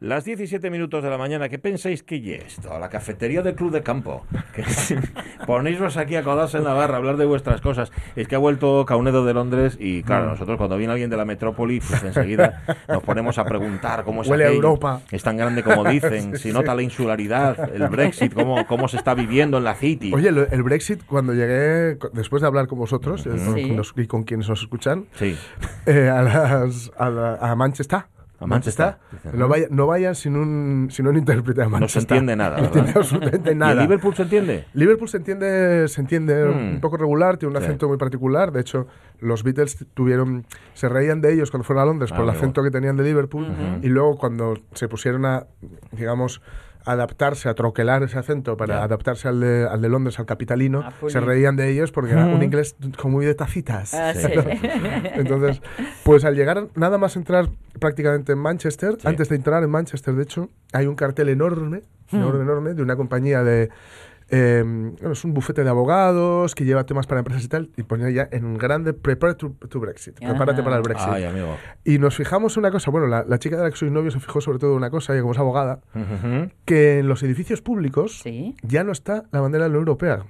Las 17 minutos de la mañana, ¿qué pensáis que es esto? La cafetería del Club de Campo. Ponéislos aquí a codarse en la barra a hablar de vuestras cosas. Es que ha vuelto Caunedo de Londres y, claro, Mm. nosotros cuando viene alguien de la metrópoli, pues enseguida nos ponemos a preguntar cómo es Huele aquello. Europa. Es tan grande como dicen, si nota la insularidad, el Brexit, cómo, cómo se está viviendo en la City. Oye, el Brexit, cuando llegué, después de hablar con vosotros con- Sí. con los- y con quienes nos escuchan, Sí. eh, a, las- a, la- a Manchester. A Manchester. No, vaya- no vayan sin un, sin un intérprete a No se Manchester. entiende nada, No entiende absolutamente ¿Y nada. el Liverpool se entiende? Liverpool se entiende, se entiende Mm. un poco regular, tiene un Sí. acento muy particular. De hecho, los Beatles tuvieron, se reían de ellos cuando fueron a Londres Ah, por el acento que tenían de Liverpool. Y luego cuando se pusieron a, digamos, adaptarse, a troquelar ese acento para adaptarse al de, al de Londres, al capitalino, Ah, pues se reían de ellos porque era un inglés como muy de tacitas. Ah, Sí. Entonces, pues al llegar nada más entrar prácticamente en Manchester, Sí. antes de entrar en Manchester, de hecho, hay un cartel enorme, Hmm. enorme, enorme, de una compañía de... eh, bueno, es un bufete de abogados que lleva temas para empresas y tal, y ponía ya en grande Prepare to, to Brexit, prepárate para el Brexit. Ay, amigo. Y nos fijamos en una cosa, bueno, la, la chica de la que soy novio se fijó sobre todo en una cosa, ella como es abogada, que en los edificios públicos Sí. ya no está la bandera de la Unión Europea,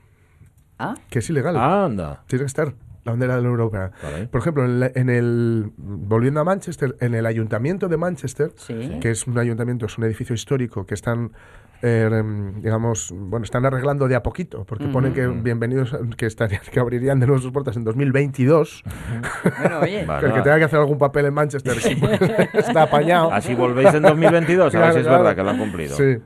Ah, que es ilegal. Anda. Tiene que estar la bandera de la Unión Europea. Vale. Por ejemplo, en, la- en el volviendo a Manchester, en el ayuntamiento de Manchester, sí. que es un ayuntamiento, es un edificio histórico que están eh, em, digamos, bueno, están arreglando de a poquito, porque ponen que bienvenidos, que estarían, que abrirían de nuevo sus puertas en 2022. Bueno, oye. Vale. El que tenga que hacer algún papel en Manchester pues, está apañado. Así volvéis en 2022, a ver Claro, si es claro. verdad que lo han cumplido. Sí.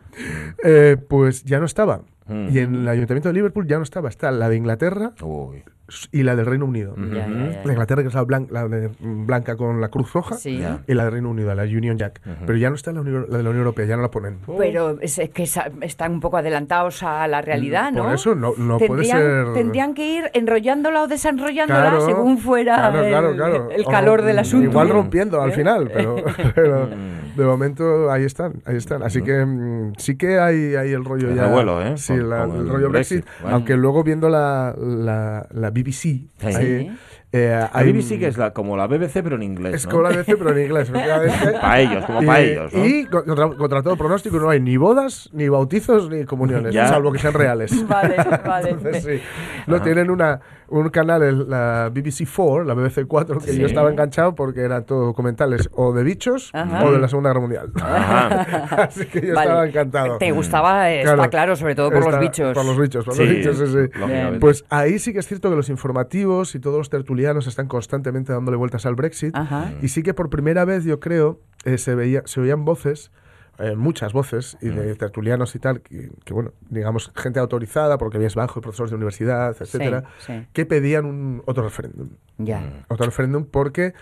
Eh, pues ya no estaba. Mm. Y en el ayuntamiento de Liverpool ya no estaba. Está la de Inglaterra Uy. y la del Reino Unido. La de Inglaterra, que es la, blan- la de blanca con la cruz roja. Sí. Y la de Reino Unido, la Union Jack. Pero ya no está la, de la Unión Europea, ya no la ponen. Pero es, es que esa- están un poco adelantados a la realidad, ¿no? Por eso no, no puede tendrían, ser. tendrían que ir enrollándola o desenrollándola Claro, según fuera claro, el, claro, claro. el O calor del asunto. Igual rompiendo al ¿Eh? final, pero, pero Mm. De momento ahí están, ahí están. Así que mm, sí que hay, hay el rollo El ya. ¿eh? Sí, Con- la- con el, el rollo Brexit. Brexit. Bueno. Aunque luego viendo la, la, la BBC, ahí, eh, La BBC que es la, como la BBC pero en inglés, es ¿no? como la BBC, pero en inglés. efectivamente. Para ellos, como para ellos, ¿no? Y contra, contra todo pronóstico no hay ni bodas, ni bautizos, ni comuniones, Ya. salvo que sean reales. Vale, vale. Entonces, sí. No tienen una, un canal, el- la BBC 4, la BBC 4, que Sí. yo estaba enganchado porque eran todo documentales o de bichos Ajá. o de la Segunda Guerra Mundial. Así que yo Vale. estaba encantado. Te gustaba, eh, está claro, sobre todo por Está- los bichos. Por los bichos, por Sí, los bichos, sí, sí. Pues ahí sí que es cierto que los informativos y todos los tertulianos están constantemente dándole vueltas al Brexit. Ajá. Y sí que por primera vez, yo creo, eh, se, veía, se oían voces, eh, muchas voces, y de tertulianos y tal, que, que, bueno, digamos, gente autorizada, porque habías bajo, profesores de universidad, etcétera, sí. que pedían un otro referéndum. Ya. Otro referéndum porque,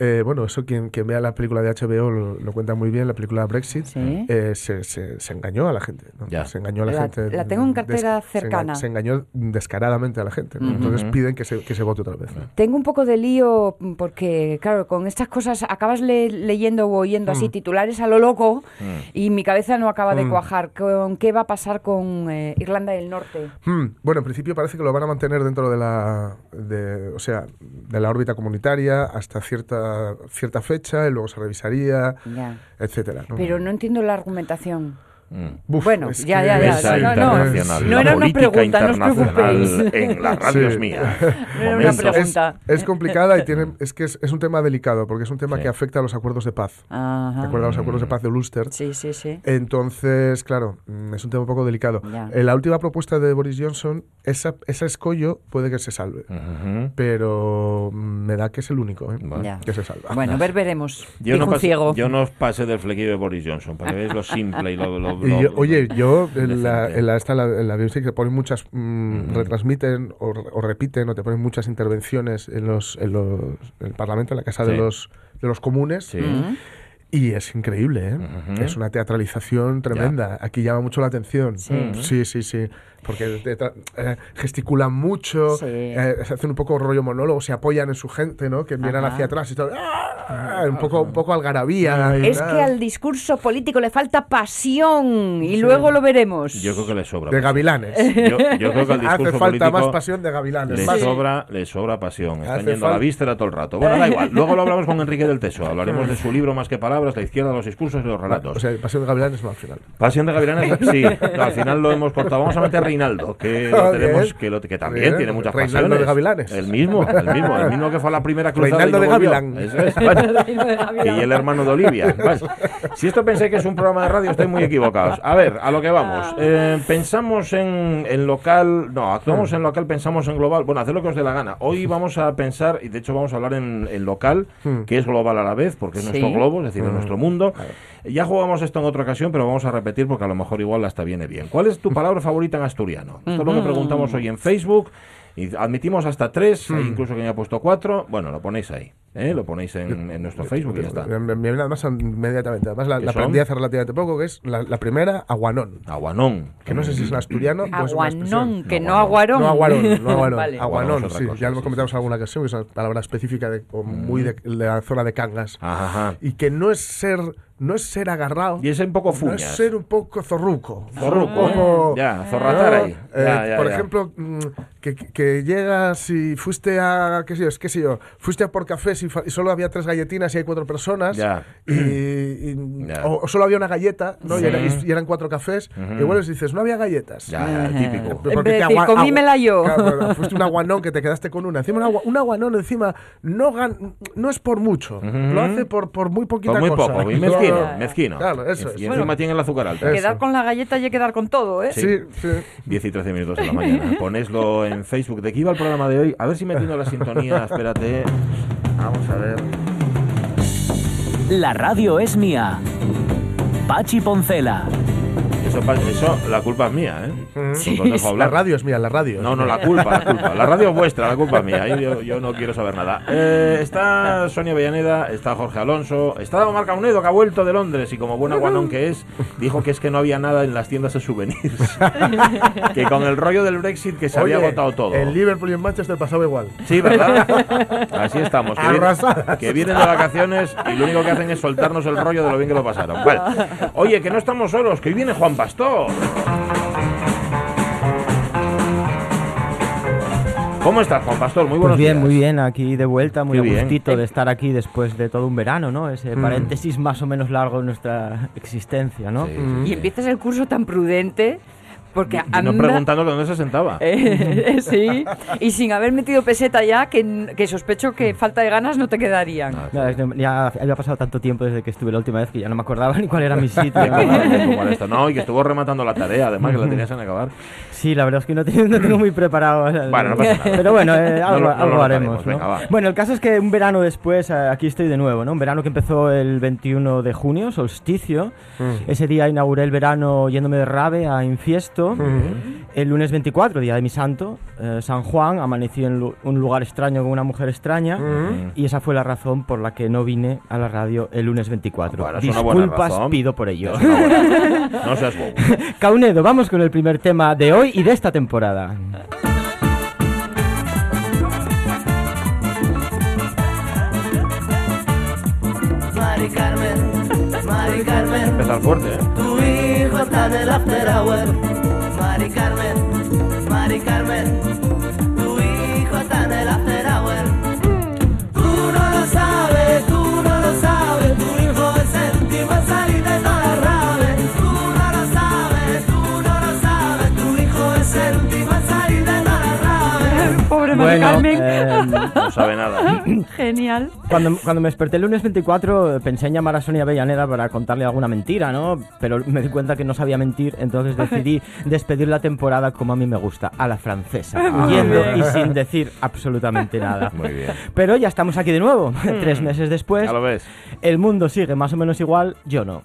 eh, bueno, eso quien, quien vea la película de HBO lo, lo cuenta muy bien, la película Brexit, Sí. eh, se, se- se engañó a la gente. ¿no? Ya. Se engañó a la, La- gente. la tengo en cartera des- cercana. Se, engañó descaradamente a la gente. ¿no? Entonces piden que se, que se vote otra vez. ¿no? Tengo un poco de lío mm, porque, claro, con estas cosas acabas le- leyendo o oyendo Mm. así titulares a lo loco y mi cabeza no acaba de Mm. cuajar. ¿Con qué va a pasar con eh, Irlanda del Norte? Bueno, en principio parece que lo van a mantener dentro de la, de, o sea, de la órbita comunitaria hasta cierta, cierta fecha y luego se revisaría, Ya. etcétera. ¿no? Pero no entiendo la argumentación. Mm. Buf, bueno, es ya, ya, ya. Mesa no, no, no la era una pregunta, no os preocupéis. En la radio Sí. es mía. No era una pregunta. Es, es complicada y tiene, es que es, es un tema delicado porque es un tema Sí. que afecta a los acuerdos de paz. Ajá. ¿De acuerdo? A los acuerdos de paz de Ulster. Sí, sí, sí. Entonces, claro, mm, es un tema un poco delicado. Ya. En la última propuesta de Boris Johnson, esa, ese escollo puede que se salve. Ujú. Pero mm, me da que es el único ¿eh? Ya. que se salva. Bueno, ver, veremos. Yo no, pasé, ciego. yo no os pasé del flequillo de Boris Johnson, para que veáis lo simple y lo... lo- Y yo- oye, yo en la, en la, esta, en la, en la BBC que ponen muchas, mm, retransmiten o, o repiten o te ponen muchas intervenciones en los, en los en el Parlamento, en la Casa de los de los comunes. Sí. Mm. Y es increíble, ¿eh? Es una teatralización tremenda. Aquí llama mucho la atención. Sí. sí, sí. sí. Porque eh, gesticulan mucho, Sí. eh, se hacen un poco rollo monólogo, se apoyan en su gente, ¿no? Que miran Ajá. hacia atrás y todo. ¡ah! Un poco, un poco algarabía. y Es que al discurso político le falta pasión y luego lo veremos. Yo creo que le sobra. De gavilanes. Yo, yo creo que al discurso Hace falta político más pasión de gavilanes. Le sobra, le sobra pasión. Están Hace yendo a la víscera todo el rato. Bueno, da igual. Luego lo hablamos con Enrique del Teso. Hablaremos de su libro Más que palabras. la izquierda, los discursos y los relatos. O sea, Pasión de Gavilanes no al final. Pasión de Gavilanes, sí. No, al final lo hemos cortado. Vamos a meter a Reinaldo, que, lo tenemos, que, lo- que también Bien. tiene muchas Reinaldo pasiones. de Gavilanes. El mismo, el mismo. El mismo que fue a la primera cruzada Reinaldo y no de. Gavilán. Eso es. Bueno, y el hermano de Olivia. Bueno, si esto pensáis que es un programa de radio, estoy muy equivocados. A ver, a lo que vamos. Eh, pensamos en, en local, no, actuamos en local, pensamos en global. Bueno, haced lo que os dé la gana. Hoy vamos a pensar, y de hecho vamos a hablar en, en local, que es global a la vez, porque es Sí. nuestro globo, es decir, es nuestro mundo. Ya jugamos esto en otra ocasión, pero vamos a repetir porque a lo mejor igual hasta viene bien. ¿Cuál es tu palabra favorita en asturiano? Esto es lo que preguntamos hoy en Facebook. Y admitimos hasta tres, hay incluso que me ha puesto cuatro. Bueno, lo ponéis ahí, ¿eh? lo ponéis en, en nuestro Facebook y ya está. Me, viene además inmediatamente. Además la, ¿Qué la aprendí hace relativamente poco, que es la, la primera, aguanón. Aguanón. Que no sé si es en asturiano o es una expresión. Aguanón, que No, no aguarón. No aguarón, no aguarón. Vale. Aguanón, Aguanón es otra sí. cosa, ya lo sí, comentamos en alguna ocasión, que es una palabra específica de, o muy de, de la zona de Cangas. Ajá. Y que no es ser, no es ser agarrado, Y es un poco no fuñas. es ser un poco zorruco. Zorruco, Como- Ya, zorratar ahí. Eh, Ya, ya, por ya. ejemplo, mm, que, que llegas y fuiste a, qué sé yo, es qué sé yo, fuiste a por cafés y, y solo había tres galletinas y hay cuatro personas. Ya. Y, y- Ya. O, o solo había una galleta, ¿no? Sí. Y, era- y- y eran cuatro cafés. Y bueno, dices, no había galletas. Ya, típico. En Porque vez te de decir, "Comímela yo". Claro, fuiste un aguanón que te quedaste con una. Encima un, agua- un aguanón encima no, gan- no es por mucho. Lo hace por, por muy poquita Por muy cosa. poco, y mezquino, Claro. mezquino. Claro, eso y es. encima tiene el azúcar alto. Eso. Quedar con la galleta y quedar con todo, ¿eh? Sí, sí. 10 y 13 minutos de la mañana. Poneslo en Facebook. ¿De qué iba el programa de hoy? A ver si metiendo la sintonía. Espérate. Vamos a ver. La radio es mía. Pachi Poncela. Eso, eso la culpa es mía, ¿eh? Sí, La hablar. radio es mía, la radio. No, no, la culpa, la culpa. La radio es vuestra, la culpa es mía. Yo, yo- no quiero saber nada. Eh, está Sonia Villaneda, está Jorge Alonso, está Omar Caunedo, que ha vuelto de Londres y como buen aguanón que es, dijo que es que no había nada en las tiendas de souvenirs. que con el rollo del Brexit que se Oye, había agotado todo. En Liverpool y en Manchester pasaba igual. Sí, ¿verdad? Así estamos. Que, vienen- que vienen de vacaciones y lo único que hacen es soltarnos el rollo de lo bien que lo pasaron. Vale. Oye, que no estamos solos, que hoy viene Juan Pastor. ¿Cómo estás, Juan Pastor? Muy buenos Pues bien, días. muy bien, aquí de vuelta, muy Qué a bien. gustito de estar aquí después de todo un verano, ¿no? Ese Mm. paréntesis más o menos largo de nuestra existencia, ¿no? Sí. Y empiezas el curso tan prudente, porque a Y no preguntando dónde se sentaba. Eh, sí, y sin haber metido peseta ya, que, que sospecho que falta de ganas no te quedarían. Ya, desde- ya había pasado tanto tiempo desde que estuve la última vez que ya no me acordaba ni cuál era mi sitio. Venga, va, venga, ¿cómo era esto? No, y que estuvo rematando la tarea, además que la tenías en acabar. Sí, la verdad es que no, tengo- no tengo muy preparado. o sea, Bueno, no pasa nada. Pero bueno, eh, No algo, no algo haremos. ¿no? venga. Bueno, el caso es que un verano después, eh, aquí estoy de nuevo, ¿no? Un verano que empezó el 21 de junio, solsticio. Ese día inauguré el verano yéndome de rave a Infiesto. El lunes 24, día de mi santo, eh, San Juan, amanecí en lu- un lugar extraño con una mujer extraña. Y esa fue la razón por la que no vine a la radio el lunes 24. Bueno, es una buena Disculpas pido por ello. No seas bobo. Caunedo, vamos con el primer tema de hoy y de esta temporada. Mari Carmen, Mari Carmen, Empezar fuerte, ¿eh? tu hijo está en el after hour. Mari Carmen, Mari Carmen, No sabe nada. Genial. cuando, cuando me desperté el lunes 24 eh, pensé en llamar a Sonia Avellaneda para contarle alguna mentira, ¿no? Pero me di cuenta que no sabía mentir, entonces decidí despedir la temporada como a mí me gusta, a la francesa, yendo y sin decir absolutamente nada. Muy bien. Pero ya estamos aquí de nuevo, tres meses después. Ya lo ves. El mundo sigue más o menos igual, yo no.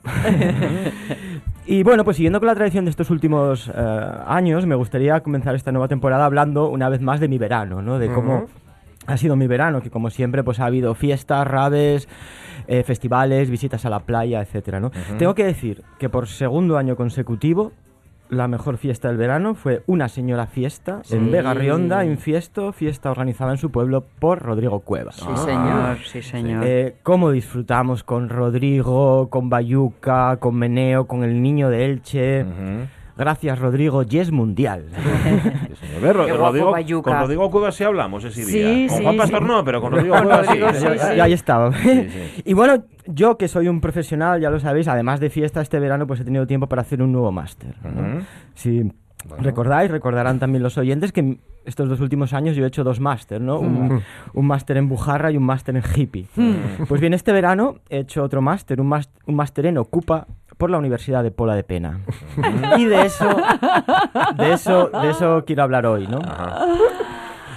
y bueno, pues siguiendo con la tradición de estos últimos eh, años, me gustaría comenzar esta nueva temporada hablando una vez más de mi verano, ¿no? De cómo ha sido mi verano, que como siempre pues ha habido fiestas, raves, eh, festivales, visitas a la playa, etcétera, ¿no? Tengo que decir que por segundo año consecutivo la mejor fiesta del verano fue una señora fiesta en Vega Rionda, Infiesto, fiesta organizada en su pueblo por Rodrigo Cuevas. Sí, señor, sí, señor. Eh, cómo disfrutamos con Rodrigo, con Bayuca, con Meneo, con el niño de Elche. Gracias, Rodrigo, mundial. Sí, guapo, Rodrigo, Bayuca. con Rodrigo Cuevas sí hablamos ese Sí, día. Con sí, Juan Pastor sí. no, pero con Rodrigo Cuevas sí. Sí, sí. ahí estaba. sí. y bueno, yo que soy un profesional, ya lo sabéis, además de fiesta este verano, pues he tenido tiempo para hacer un nuevo máster. ¿no? Si recordáis, recordarán también los oyentes que estos dos últimos años yo he hecho dos máster, ¿no? Un, un máster en Bujarra y un máster en hippie. Pues bien, este verano he hecho otro máster, un más- un máster en Ocupa por la Universidad de Pola de Pena. y de eso, de eso, de eso quiero hablar hoy, ¿no?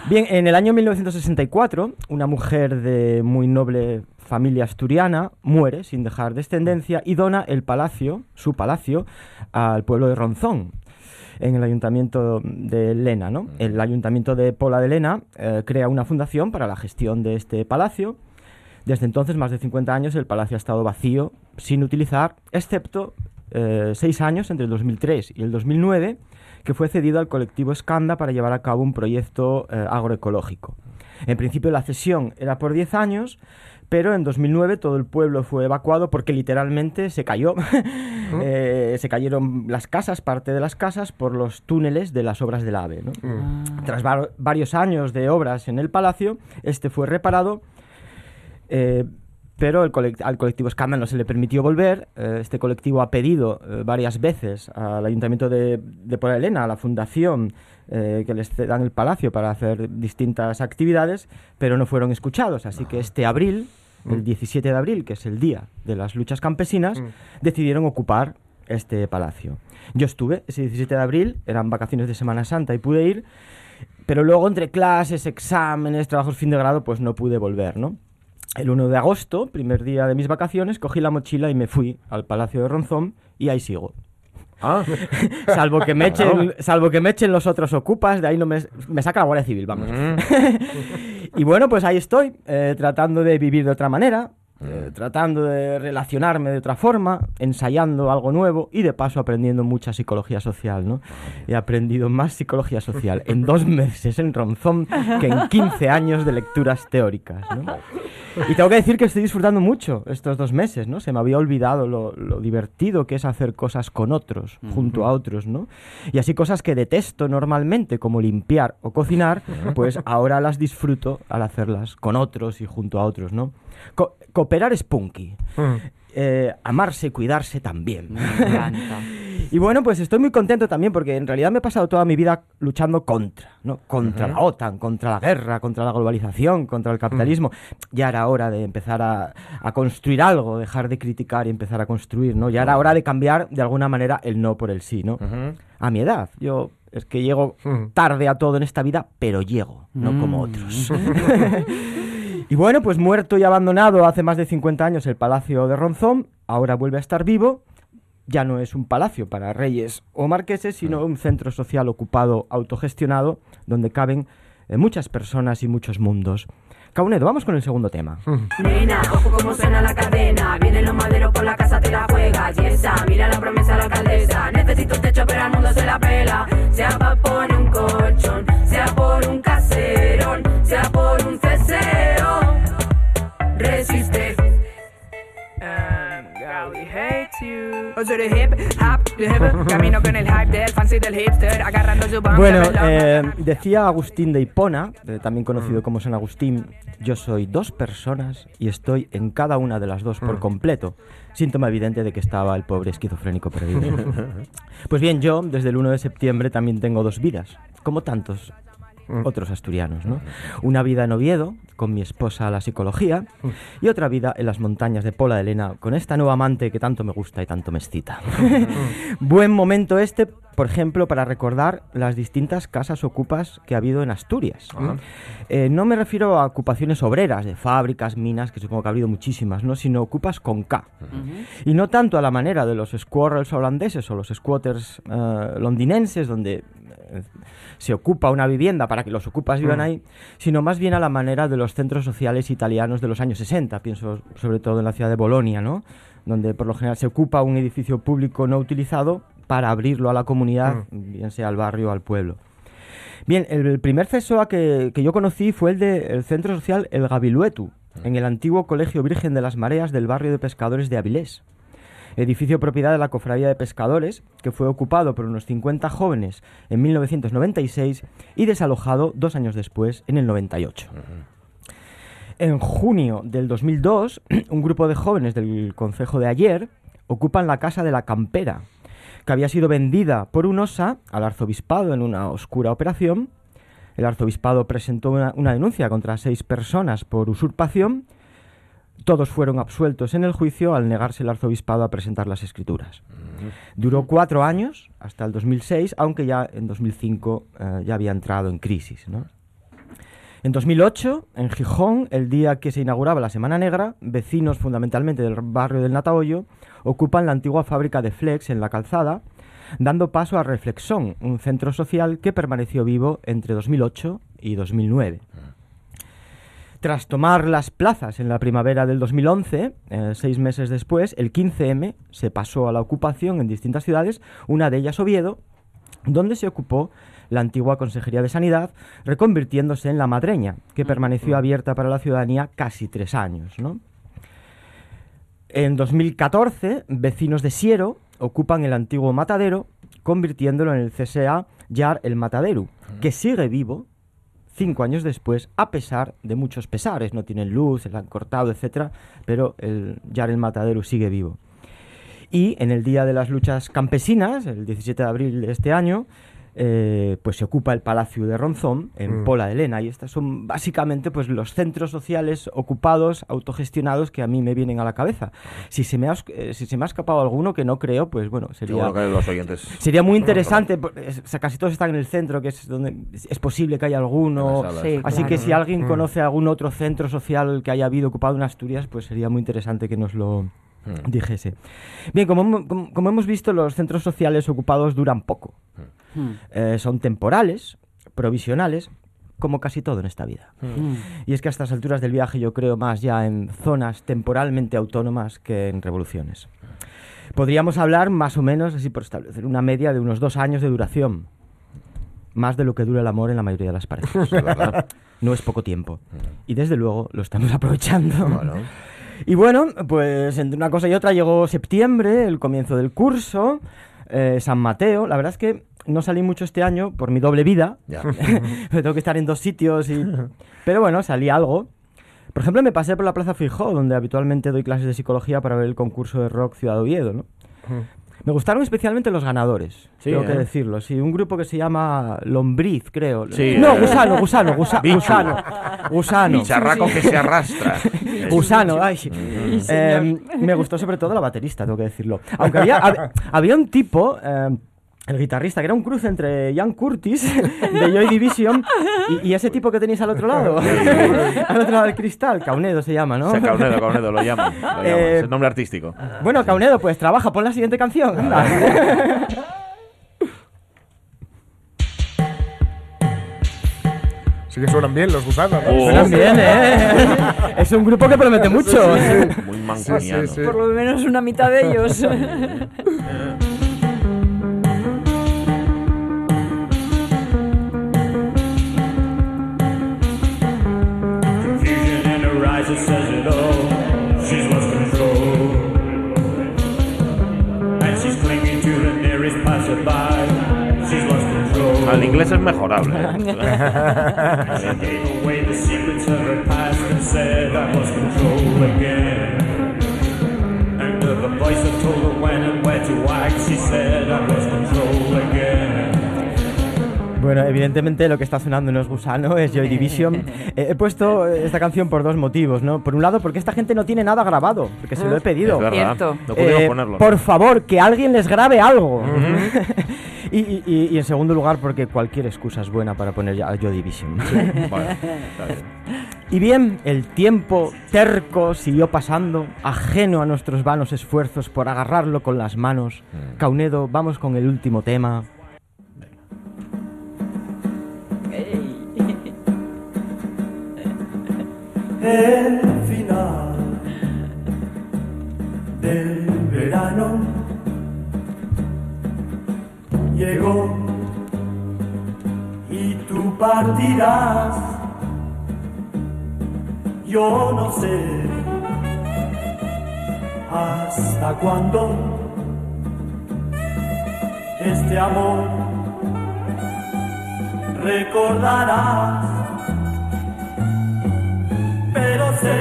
Bien, en el año 1964, una mujer de muy noble familia asturiana muere sin dejar descendencia y dona el palacio, su palacio, al pueblo de Ronzón, en el ayuntamiento de Lena. ¿no? El ayuntamiento de Pola de Lena eh, crea una fundación para la gestión de este palacio. Desde entonces, más de 50 años, el palacio ha estado vacío, sin utilizar, excepto eh, seis años entre el 2003 y el 2009, que fue cedido al colectivo Escanda para llevar a cabo un proyecto eh, agroecológico. En principio la cesión era por 10 años, pero en 2009 todo el pueblo fue evacuado porque literalmente se cayó. Eh, se cayeron las casas, parte de las casas, por los túneles de las obras del AVE. ¿no? Tras var- varios años de obras en el palacio, este fue reparado eh, pero el colect- al colectivo Escándalo no se le permitió volver. Eh, este colectivo ha pedido eh, varias veces al Ayuntamiento de, de Puebla de Elena, a la Fundación, eh, que les cedan el palacio para hacer distintas actividades, pero no fueron escuchados. Así que este abril, el 17 de abril, que es el día de las luchas campesinas, decidieron ocupar este palacio. Yo estuve ese 17 de abril, eran vacaciones de Semana Santa y pude ir, pero luego entre clases, exámenes, trabajos fin de grado, pues no pude volver, ¿no? El 1 de agosto, primer día de mis vacaciones, cogí la mochila y me fui al Palacio de Ronzón y ahí sigo. Ah, Salvo que me echen, salvo que me echen los otros ocupas, de ahí no me, me saca la Guardia Civil, vamos. y bueno, pues ahí estoy, eh, tratando de vivir de otra manera, eh, tratando de relacionarme de otra forma, ensayando algo nuevo y de paso aprendiendo mucha psicología social, ¿no? He aprendido más psicología social en dos meses en Ronzón que en 15 años de lecturas teóricas, ¿no? Y tengo que decir que estoy disfrutando mucho estos dos meses, ¿no? Se me había olvidado lo, lo divertido que es hacer cosas con otros, junto a otros, ¿no? Y así cosas que detesto normalmente, como limpiar o cocinar, pues ahora las disfruto al hacerlas con otros y junto a otros, ¿no? Co- cooperar es punky. Eh, amarse y cuidarse también. Me encanta. Y bueno, pues estoy muy contento también porque en realidad me he pasado toda mi vida luchando contra, ¿no? Contra la OTAN, contra la guerra, contra la globalización, contra el capitalismo. Ya era hora de empezar a, a construir algo, dejar de criticar y empezar a construir, ¿no? Ya era hora de cambiar de alguna manera el no por el sí, ¿no? A mi edad, yo es que llego tarde a todo en esta vida, pero llego, no como otros. Y bueno, pues muerto y abandonado hace más de 50 años el Palacio de Ronzón, ahora vuelve a estar vivo. Ya no es un palacio para reyes o marqueses, sino un centro social ocupado, autogestionado, donde caben eh, muchas personas y muchos mundos. Caunedo, vamos con el segundo tema. Nena, ojo como suena la cadena. Vienen los maderos por la casa, te la juegas. Y esa, mira la promesa de la alcaldesa. Necesito un techo, pero al mundo se la pela. Sea pa' poner un colchón, sea por un caserón, sea por un ceseo. Resiste. Girl, we hate you. O sea, de hip hop, de hip, camino con el hype del fancy del hipster, agarrando su bumper, Bueno, eh, decía Agustín de Hipona, eh, también conocido como San Agustín, yo soy dos personas y estoy en cada una de las dos por completo. Síntoma evidente de que estaba el pobre esquizofrénico perdido. pues bien, yo desde el 1 de septiembre también tengo dos vidas, como tantos otros asturianos, ¿no? Una vida en Oviedo, con mi esposa la psicología, y otra vida en las montañas de Pola de Elena, con esta nueva amante que tanto me gusta y tanto me excita. Buen momento este, por ejemplo, para recordar las distintas casas ocupas que ha habido en Asturias. Eh, no me refiero a ocupaciones obreras, de fábricas, minas, que supongo que ha habido muchísimas, ¿no? sino ocupas con K. Y no tanto a la manera de los squirrels holandeses o los squatters eh, londinenses, donde se ocupa una vivienda para que los ocupas vivan ahí, sino más bien a la manera de los centros sociales italianos de los años 60, pienso sobre todo en la ciudad de Bolonia, ¿no? donde por lo general se ocupa un edificio público no utilizado para abrirlo a la comunidad, bien sea al barrio o al pueblo. Bien, el, primer CESOA que, que yo conocí fue el del Centro Social El Gabiluetu, en el antiguo Colegio Virgen de las Mareas del barrio de pescadores de Avilés. Edificio propiedad de la Cofradía de Pescadores, que fue ocupado por unos 50 jóvenes en 1996 y desalojado dos años después, en el 98. En junio del 2002, un grupo de jóvenes del concejo de ayer ocupan la casa de la Campera, que había sido vendida por un OSA al arzobispado en una oscura operación. El arzobispado presentó una, una denuncia contra seis personas por usurpación. Todos fueron absueltos en el juicio al negarse el arzobispado a presentar las escrituras. Duró cuatro años, hasta el 2006, aunque ya en 2005 eh, ya había entrado en crisis. ¿no? En 2008, en Gijón, el día que se inauguraba la Semana Negra, vecinos fundamentalmente del barrio del Natahoyo ocupan la antigua fábrica de Flex en la calzada, dando paso a Reflexón, un centro social que permaneció vivo entre 2008 y 2009. Tras tomar las plazas en la primavera del 2011, eh, seis meses después, el 15M se pasó a la ocupación en distintas ciudades, una de ellas Oviedo, donde se ocupó la antigua Consejería de Sanidad, reconvirtiéndose en la madreña, que permaneció abierta para la ciudadanía casi tres años. ¿no? En 2014, vecinos de Siero ocupan el antiguo matadero, convirtiéndolo en el CSA Yar el Matadero, que sigue vivo cinco años después, a pesar de muchos pesares. No tienen luz, se la han cortado, etcétera, pero el Yar el Matadero sigue vivo. Y en el Día de las Luchas Campesinas, el 17 de abril de este año, eh, pues se ocupa el Palacio de Ronzón en Mm. Pola de Elena. Y estos son básicamente pues, los centros sociales ocupados, autogestionados, que a mí me vienen a la cabeza. Si se me ha, eh, si se me ha escapado alguno, que no creo, pues bueno, sería... Seguro que los oyentes. Sería muy interesante, por- es- o sea, casi todos están en el centro, que es donde es posible que haya alguno. Sí, Así claro. que si alguien Mm. conoce algún otro centro social que haya habido ocupado en Asturias, pues sería muy interesante que nos lo Mm. dijese. Bien, como, como, como hemos visto, los centros sociales ocupados duran poco. Hmm. Eh, son temporales, provisionales, como casi todo en esta vida. Y es que a estas alturas del viaje yo creo más ya en zonas temporalmente autónomas que en revoluciones. Podríamos hablar más o menos, así por establecer una media de unos dos años de duración. Más de lo que dura el amor en la mayoría de las parejas. ¿verdad? No es poco tiempo. Y desde luego lo estamos aprovechando. Bueno. Y bueno, pues entre una cosa y otra llegó septiembre, el comienzo del curso, eh, San Mateo. La verdad es que no salí mucho este año por mi doble vida. Ya. Tengo que estar en dos sitios y... Pero bueno, salí algo. Por ejemplo, me pasé por la Plaza Fijó, donde habitualmente doy clases de psicología para ver el concurso de rock Ciudad Oviedo, ¿no? Me gustaron especialmente los ganadores, Sí, tengo ¿eh? que decirlo. Sí, un grupo que se llama Lombriz, creo. Sí, no, eh. gusano, gusano, gusa- gusano. Gusano. Bicharraco que se arrastra. Gusano, ay, sí. Eh, me gustó sobre todo la baterista, tengo que decirlo. Aunque había, hab- había un tipo, eh, el guitarrista, que era un cruce entre Ian Curtis de Joy Division y, y ese tipo que tenéis al otro lado. al otro lado del cristal, Caunedo se llama, ¿no? Sí, Caunedo, Caunedo, lo llaman. Lo llaman. Eh, es el nombre artístico. Bueno, Caunedo, pues trabaja, pon la siguiente canción. anda. Sí que suenan bien los gusanos, ¿no? Oh. Suenan bien, ¿eh? Es un grupo que promete mucho. Muy mancuniano. sí, sí. Por lo menos una mitad de ellos. I lost control again. Bueno, evidentemente lo que está sonando no es Gusano, es Joy Division. Eh, he puesto esta canción por dos motivos, ¿no? Por un lado, porque esta gente no tiene nada grabado, porque se lo he pedido. Es verdad. Cierto. No Eh, ponerlo. Por favor, que alguien les grabe algo. y, y- y- y en segundo lugar, porque cualquier excusa es buena para poner ya a Joy Division. Bueno, está bien. y bien, el tiempo terco siguió pasando, ajeno a nuestros vanos esfuerzos por agarrarlo con las manos. Caunedo, vamos con el último tema. el final del verano llegó y tú partirás. Yo no sé ¿Hasta cuándo este amor recordarás? Pero sé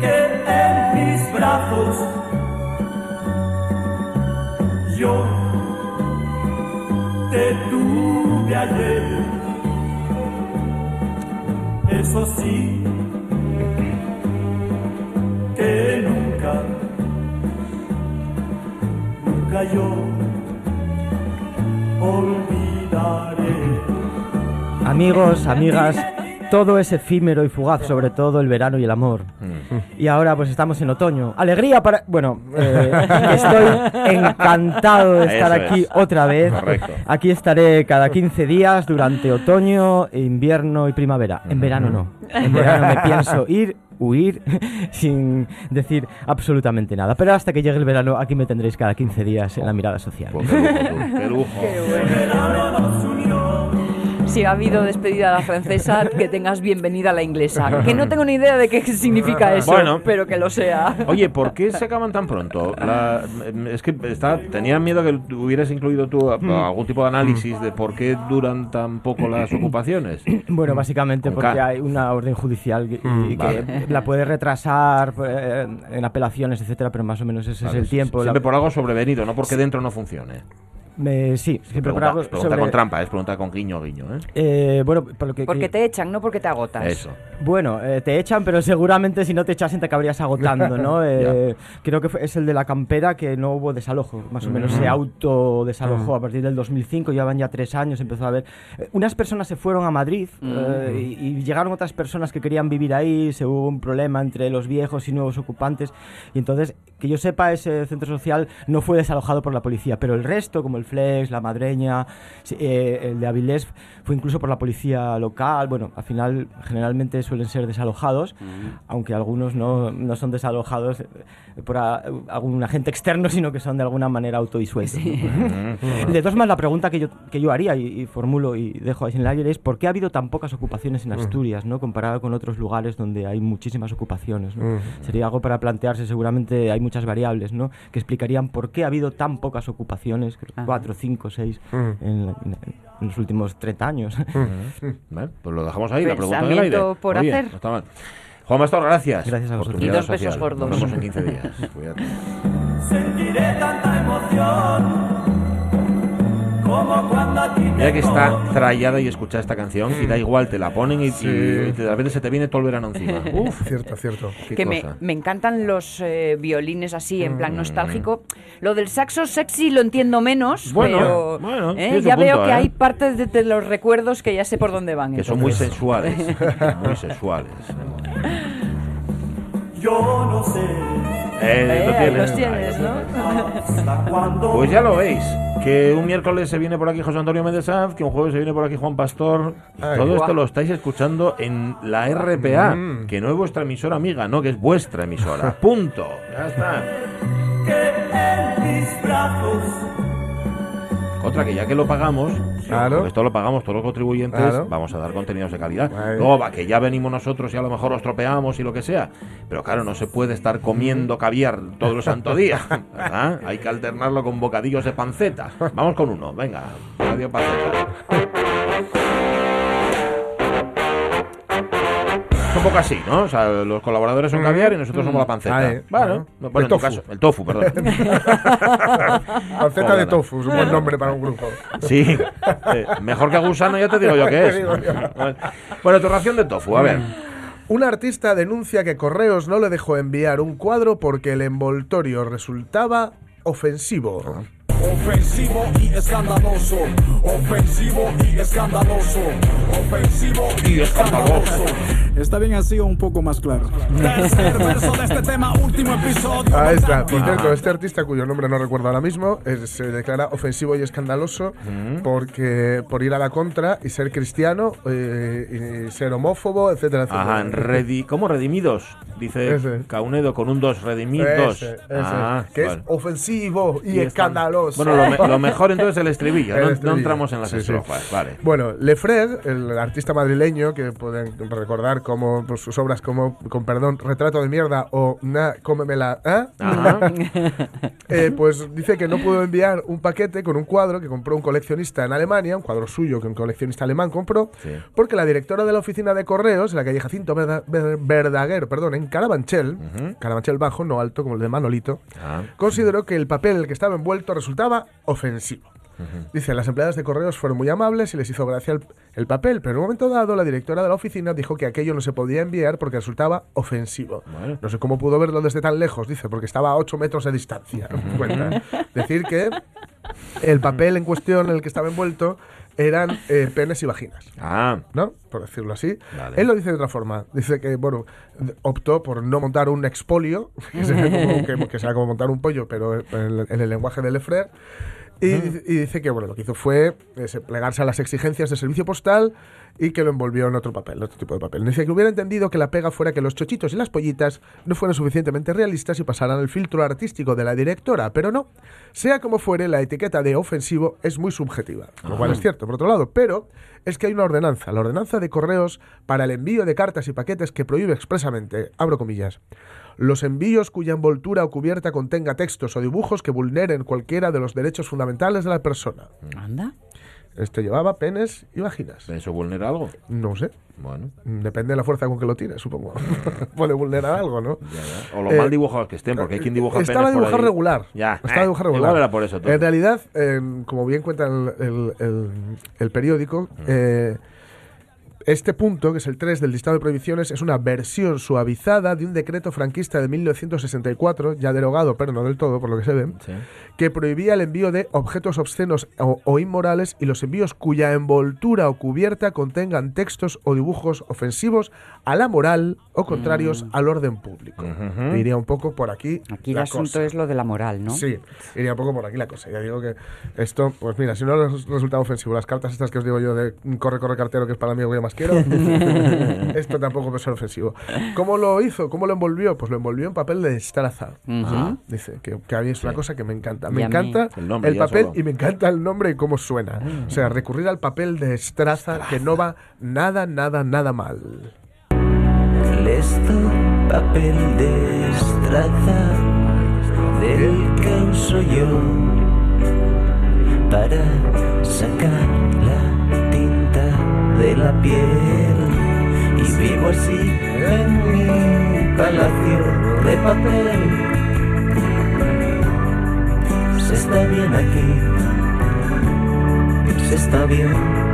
que en mis brazos te tuve ayer. Eso sí, que nunca, nunca yo olvidaré. Amigos, amigas, todo es efímero y fugaz, sobre todo el verano y el amor. Y ahora pues estamos en otoño. Alegría para... Bueno, eh, estoy encantado de estar Eso aquí es. otra vez. Correcto. Aquí estaré cada 15 días durante otoño, invierno y primavera. En verano no. En verano me pienso ir, huir, sin decir absolutamente nada. Pero hasta que llegue el verano, aquí me tendréis cada 15 días en la mirada social. Pues qué lujo, tú, qué lujo. Si ha habido despedida a la francesa, que tengas bienvenida a la inglesa. Que no tengo ni idea de qué significa eso, Bueno. pero que lo sea. Oye, ¿por qué se acaban tan pronto? La- es que está, tenía miedo que hubieras incluido tú algún tipo de análisis de por qué duran tan poco las ocupaciones. Bueno, básicamente porque K. hay una orden judicial que, y que vale. la puede retrasar eh, en apelaciones, etcétera, pero más o menos ese Vale, es el tiempo. Siempre La- por algo sobrevenido, no porque dentro no funcione. Me- sí, siempre Pregunta, algo pregunta sobre- con trampa, es pregunta con guiño guiño, ¿eh? Eh, bueno, por lo que, Porque que- te echan, no porque te agotas. Eso. Bueno, eh, te echan, pero seguramente si no te echasen te acabarías agotando, ¿no? Eh, creo que fue- es el de la campera que no hubo desalojo, más o menos se autodesalojó a partir del 2005, llevan ya tres años, empezó a haber... eh, unas personas se fueron a Madrid eh, y, y llegaron otras personas que querían vivir ahí, se hubo un problema entre los viejos y nuevos ocupantes, y entonces, que yo sepa, ese centro social no fue desalojado por la policía, pero el resto, como el Flex, la Madreña, eh, el de Avilés, fue incluso por la policía local, bueno, al final generalmente suelen ser desalojados, aunque algunos no, no son desalojados eh, por a- algún agente externo, sino que son de alguna manera autodisueltos. ¿no? de todas maneras, la pregunta que yo, que yo haría y, y formulo y dejo ahí en el aire es ¿por qué ha habido tan pocas ocupaciones en Asturias, ¿no? comparado con otros lugares donde hay muchísimas ocupaciones? ¿no? Sería algo para plantearse, seguramente hay muchas variables ¿no? que explicarían por qué ha habido tan pocas ocupaciones, creo, Ajá. cuatro, cinco, seis, en, la- en- en los últimos 30 años. Vale, pues lo dejamos ahí, la pregunta en el aire. Por Oye, hacer. no está mal. Juan Pastor, gracias. Gracias a vosotros. Y dos besos social. gordos. Nos vemos en 15 días. Cuídate. Sentiré tanta emoción Mira que está trallada y escucha esta canción y da igual, te la ponen y, Sí. y de repente se te viene todo el verano encima. Uf, Cierto, cierto. qué que me, cosa. me encantan los eh, violines así, en Mm. plan nostálgico. Lo del saxo sexy lo entiendo menos, Bueno, pero bueno, ¿eh? ya veo que ¿eh? hay partes de, de los recuerdos que ya sé por dónde van. Que son muy sensuales. muy sensuales. Yo no sé Eh, lo Eh, tienes. los tienes, ¿no? Pues ya lo veis, que un miércoles se viene por aquí José Antonio Méndez Sanz, que un jueves se viene por aquí Juan Pastor. Ay. Todo esto lo estáis escuchando en la RPA, Mm. que no es vuestra emisora amiga, no, que es vuestra emisora. Punto. Ya está. que en mis brazos Otra que ya que lo pagamos, Claro. esto lo pagamos todos los contribuyentes, Claro. vamos a dar contenidos de calidad. Luego va, que ya venimos nosotros y a lo mejor os tropeamos y lo que sea. Pero claro, no se puede estar comiendo caviar todo el santo día. ¿verdad? Hay que alternarlo con bocadillos de panceta. Vamos con uno, venga. Radio panceta. Es un poco así, ¿no? O sea, los colaboradores son caviar y nosotros somos la panceta. Ahí, bueno, bueno. en tu tofu. caso, el tofu, perdón. Panceta de tofu, es un buen nombre para un grupo. Sí, eh, mejor que gusano ya te digo yo que es. Bueno, tu ración de tofu, a ver. Un artista denuncia que Correos no le dejó enviar un cuadro porque el envoltorio resultaba ofensivo. Ofensivo y escandaloso. Ofensivo y escandaloso. Ofensivo y escandaloso. Está bien así o un poco más claro. Tercer verso de este tema, último episodio. Ahí está. Por cierto, este artista cuyo nombre no recuerdo ahora mismo es- se declara ofensivo y escandaloso porque por ir a la contra y ser cristiano eh, y ser homófobo, etcétera, etcétera. Ajá, redi ¿cómo redimidos? Dice Ese. Caunedo con un 2, redimidos. Ese, ese, Ah, que vale. es ofensivo y, Y escan- escandaloso. Dios. Bueno, lo, me- lo mejor entonces es el estribillo, El no, no estribillo. entramos en las Sí, sí. estrofas. Vale. Bueno, Lefred, el artista madrileño que pueden recordar como pues, sus obras como, con perdón, Retrato de mierda o Na, cómemela, ¿eh? Eh, pues dice que no pudo enviar un paquete con un cuadro que compró un coleccionista en Alemania, un cuadro suyo que un coleccionista alemán compró, Sí. porque la directora de la oficina de correos, en la calle Jacinto Verda- Ver- Verdaguer, perdón, en Carabanchel, Carabanchel bajo, no alto como el de Manolito, Ah. consideró que el papel en el que estaba envuelto resultaba ofensivo. Dice, las empleadas de correos fueron muy amables y les hizo gracia el, el papel, pero en un momento dado la directora de la oficina dijo que aquello no se podía enviar porque resultaba ofensivo. Vale. No sé cómo pudo verlo desde tan lejos, dice, porque estaba a 8 metros de distancia. Cuenta. Decir que el papel en cuestión en el que estaba envuelto eran eh, penes y vaginas. Ah, ¿no? Por decirlo así. Vale. Él lo dice de otra forma. Dice que, bueno, optó por no montar un expolio, que sería como, que, que sea como montar un pollo, pero en el, en el lenguaje de Lefrer. Y, dice- y dice que, bueno, lo que hizo fue eh, se- plegarse a las exigencias del servicio postal y que lo envolvió en otro papel, otro tipo de papel. Dice que hubiera entendido que la pega fuera que los chochitos y las pollitas no fueran suficientemente realistas y pasaran el filtro artístico de la directora, pero no. Sea como fuere, la etiqueta de ofensivo es muy subjetiva, lo cual es cierto, por otro lado, pero es que hay una ordenanza, la ordenanza de correos para el envío de cartas y paquetes que prohíbe expresamente, abro comillas, los envíos cuya envoltura o cubierta contenga textos o dibujos que vulneren cualquiera de los derechos fundamentales de la persona. Anda. Esto llevaba penes y vaginas. ¿eso vulnera algo? No sé, Bueno, depende de la fuerza con que lo tires, supongo. Puede vulnerar algo, ¿no? ya, ya. O lo Eh, mal dibujados que estén, porque hay quien dibuja Estaba penes por dibujado ahí. regular. Ya. Estaba Eh, dibujado regular. Era por eso. entonces. En realidad, eh, como bien cuenta el, el- el- el periódico, eh, este punto, que es el 3 del listado de prohibiciones, es una versión suavizada de un decreto franquista de 1964, ya derogado, pero no del todo, por lo que se ve, Sí. que prohibía el envío de objetos obscenos o, o inmorales y los envíos cuya envoltura o cubierta contengan textos o dibujos ofensivos a la moral o contrarios al orden público. Ujú. Iría un poco por aquí. Aquí el la asunto cosa. es lo de la moral, ¿no? Sí, iría un poco por aquí la cosa. Ya digo que esto, pues mira, si no resulta ofensivo, las cartas estas que os digo yo de corre, corre cartero, que es para mí lo que quiero, esto tampoco puede ser ofensivo. ¿Cómo lo hizo? ¿Cómo lo envolvió? Pues lo envolvió en papel de destraza. Ujú. Dice que, que a mí es una cosa que me encanta. Me encanta El nombre el ya papel solo. y me encanta el nombre y cómo suena. O sea, recurrir al papel de destraza que no va nada, nada, nada mal. Esto papel de estraza del que uso yo para sacar de la piel y vivo así en mi palacio de papel. Se está bien aquí, se está bien.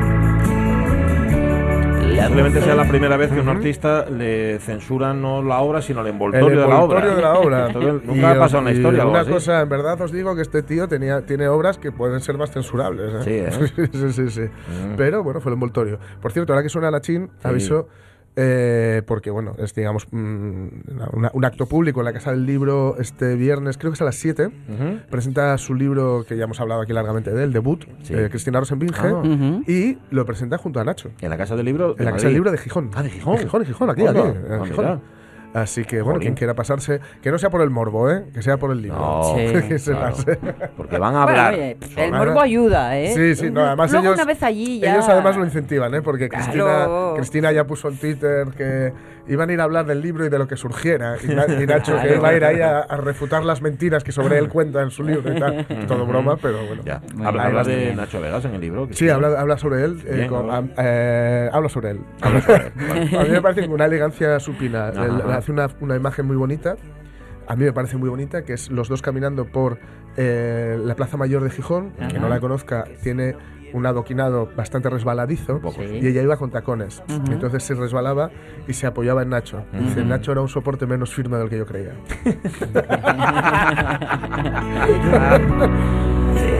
La Posiblemente sea la primera vez que un artista le censuran no la obra, sino el El envoltorio, de la obra. envoltorio de la obra. Entonces, Y nunca ha os- pasado la y historia Una así. cosa, en verdad os digo que este tío tenía, tiene obras que pueden ser más censurables. ¿eh? Sí, ¿eh? sí, sí, sí. Mm. Pero bueno, fue el envoltorio. Por cierto, ahora que suena Nachín, aviso. Eh, porque bueno, es digamos mm, una- un acto público en la Casa del Libro este viernes, creo que es a las 7. Ujú. Presenta su libro que ya hemos hablado aquí largamente de él, debut, Sí. eh, Cristina Rosenbinge, Ah. Y lo presenta junto a Nacho. En la Casa del Libro. de En la Casa del Libro de Gijón. Ah, de Gijón. De Gijón, de Gijón, aquí, aquí, en Ah, Gijón. Así que, bueno, Jolín. quien quiera pasarse, que no sea por el morbo, ¿eh? Que sea por el libro. No, Sí. Que se claro. pase. Porque van a Bueno, hablar. oye, el morbo ayuda, ¿eh? Sí, sí, no, además Luego ellos, una vez allí ya... ellos además lo incentivan, ¿eh? Porque Cristina. Cristina ya puso en Twitter que iban a ir a hablar del libro y de lo que surgiera. Y, Na- y Nacho que iba a ir ahí a, a refutar las mentiras que sobre él cuenta en su libro y tal. Todo broma, pero bueno. Ya. Habla, habla de. Nacho Vegas en el libro. Sí, habla, habla sobre él. eh, con- eh, habla sobre él. Habla sobre él, vale. A mí me parece con una elegancia supina. Ajá, Él ajá. hace una, una imagen muy bonita. A mí me parece muy bonita, que es los dos caminando por eh, la Plaza Mayor de Gijón. Que no la conozca, tiene un adoquinado bastante resbaladizo. sí. Y ella iba con tacones. Entonces se resbalaba y se apoyaba en Nacho. Dice, Nacho era un soporte menos firme del que yo creía.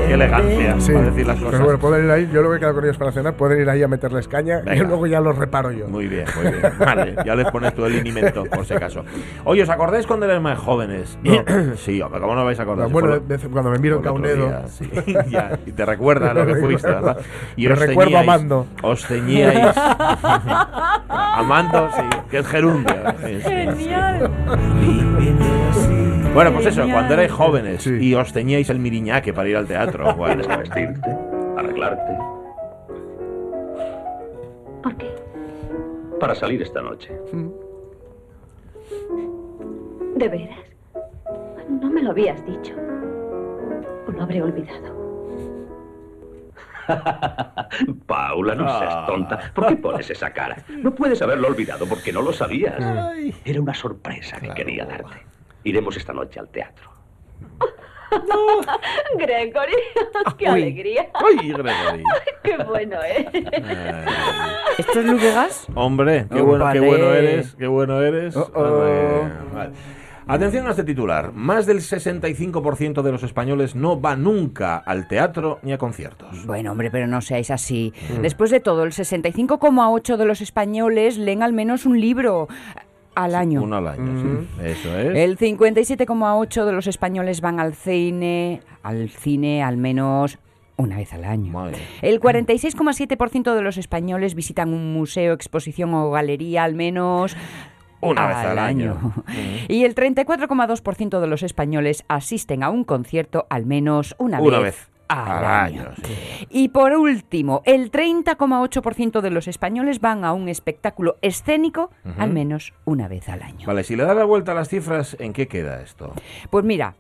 Qué elegancia Sí, para decir las cosas. Pero bueno, pueden ir ahí, yo lo que he quedado con ellos para cenar, pueden ir ahí a meterles caña y Venga. luego ya los reparo yo. Muy bien, muy bien. Vale, ya les pones todo el linimento, por si acaso. Oye, ¿os acordáis cuando erais más jóvenes? sí, hombre, ¿cómo no vais a acordar? Bueno, lo- cuando me miro en Caunedo, día, sí. Ya, y te recuerda lo que fuiste, ¿verdad? Y Me os recuerdo ceñíais- amando. Os ceñíais. amando, sí, que es gerundio. Sí, sí. Genial. Bueno, pues eso, cuando erais jóvenes Sí. y os teníais el miriñaque para ir al teatro. Bueno, Tienes que vestirte, arreglarte, ¿Por qué? para salir esta noche. ¿De veras? No me lo habías dicho. ¿O lo habré olvidado? Paula, no Ah. seas tonta. ¿Por qué pones esa cara? No puedes haberlo olvidado porque no lo sabías. Era una sorpresa que quería darte. Iremos esta noche al teatro. Gregory, qué Uy. alegría. ¡Ay, Gregory! Qué bueno, ¿eh? ¿Esto es Luguegas? Hombre, qué Oh, bueno, qué bueno eres, qué bueno eres. Oh, oh. Vale, vale. Atención a este titular. Más del 65% de los españoles no va nunca al teatro ni a conciertos. Bueno, hombre, pero no seáis así. Después de todo, el 65,8 de los españoles leen al menos un libro al año. Uno al año, sí. Eso es. El 57,8 de los españoles van al cine, al cine al menos una vez al año. Madre. El 46,7% de los españoles visitan un museo, exposición o galería al menos Una vez al año. Y el 34,2% de los españoles asisten a un concierto al menos una, Una vez, vez al, año. año, sí. Y por último, el 30,8% de los españoles van a un espectáculo escénico al menos una vez al año. Vale, si le da la vuelta a las cifras, ¿en qué queda esto? Pues mira,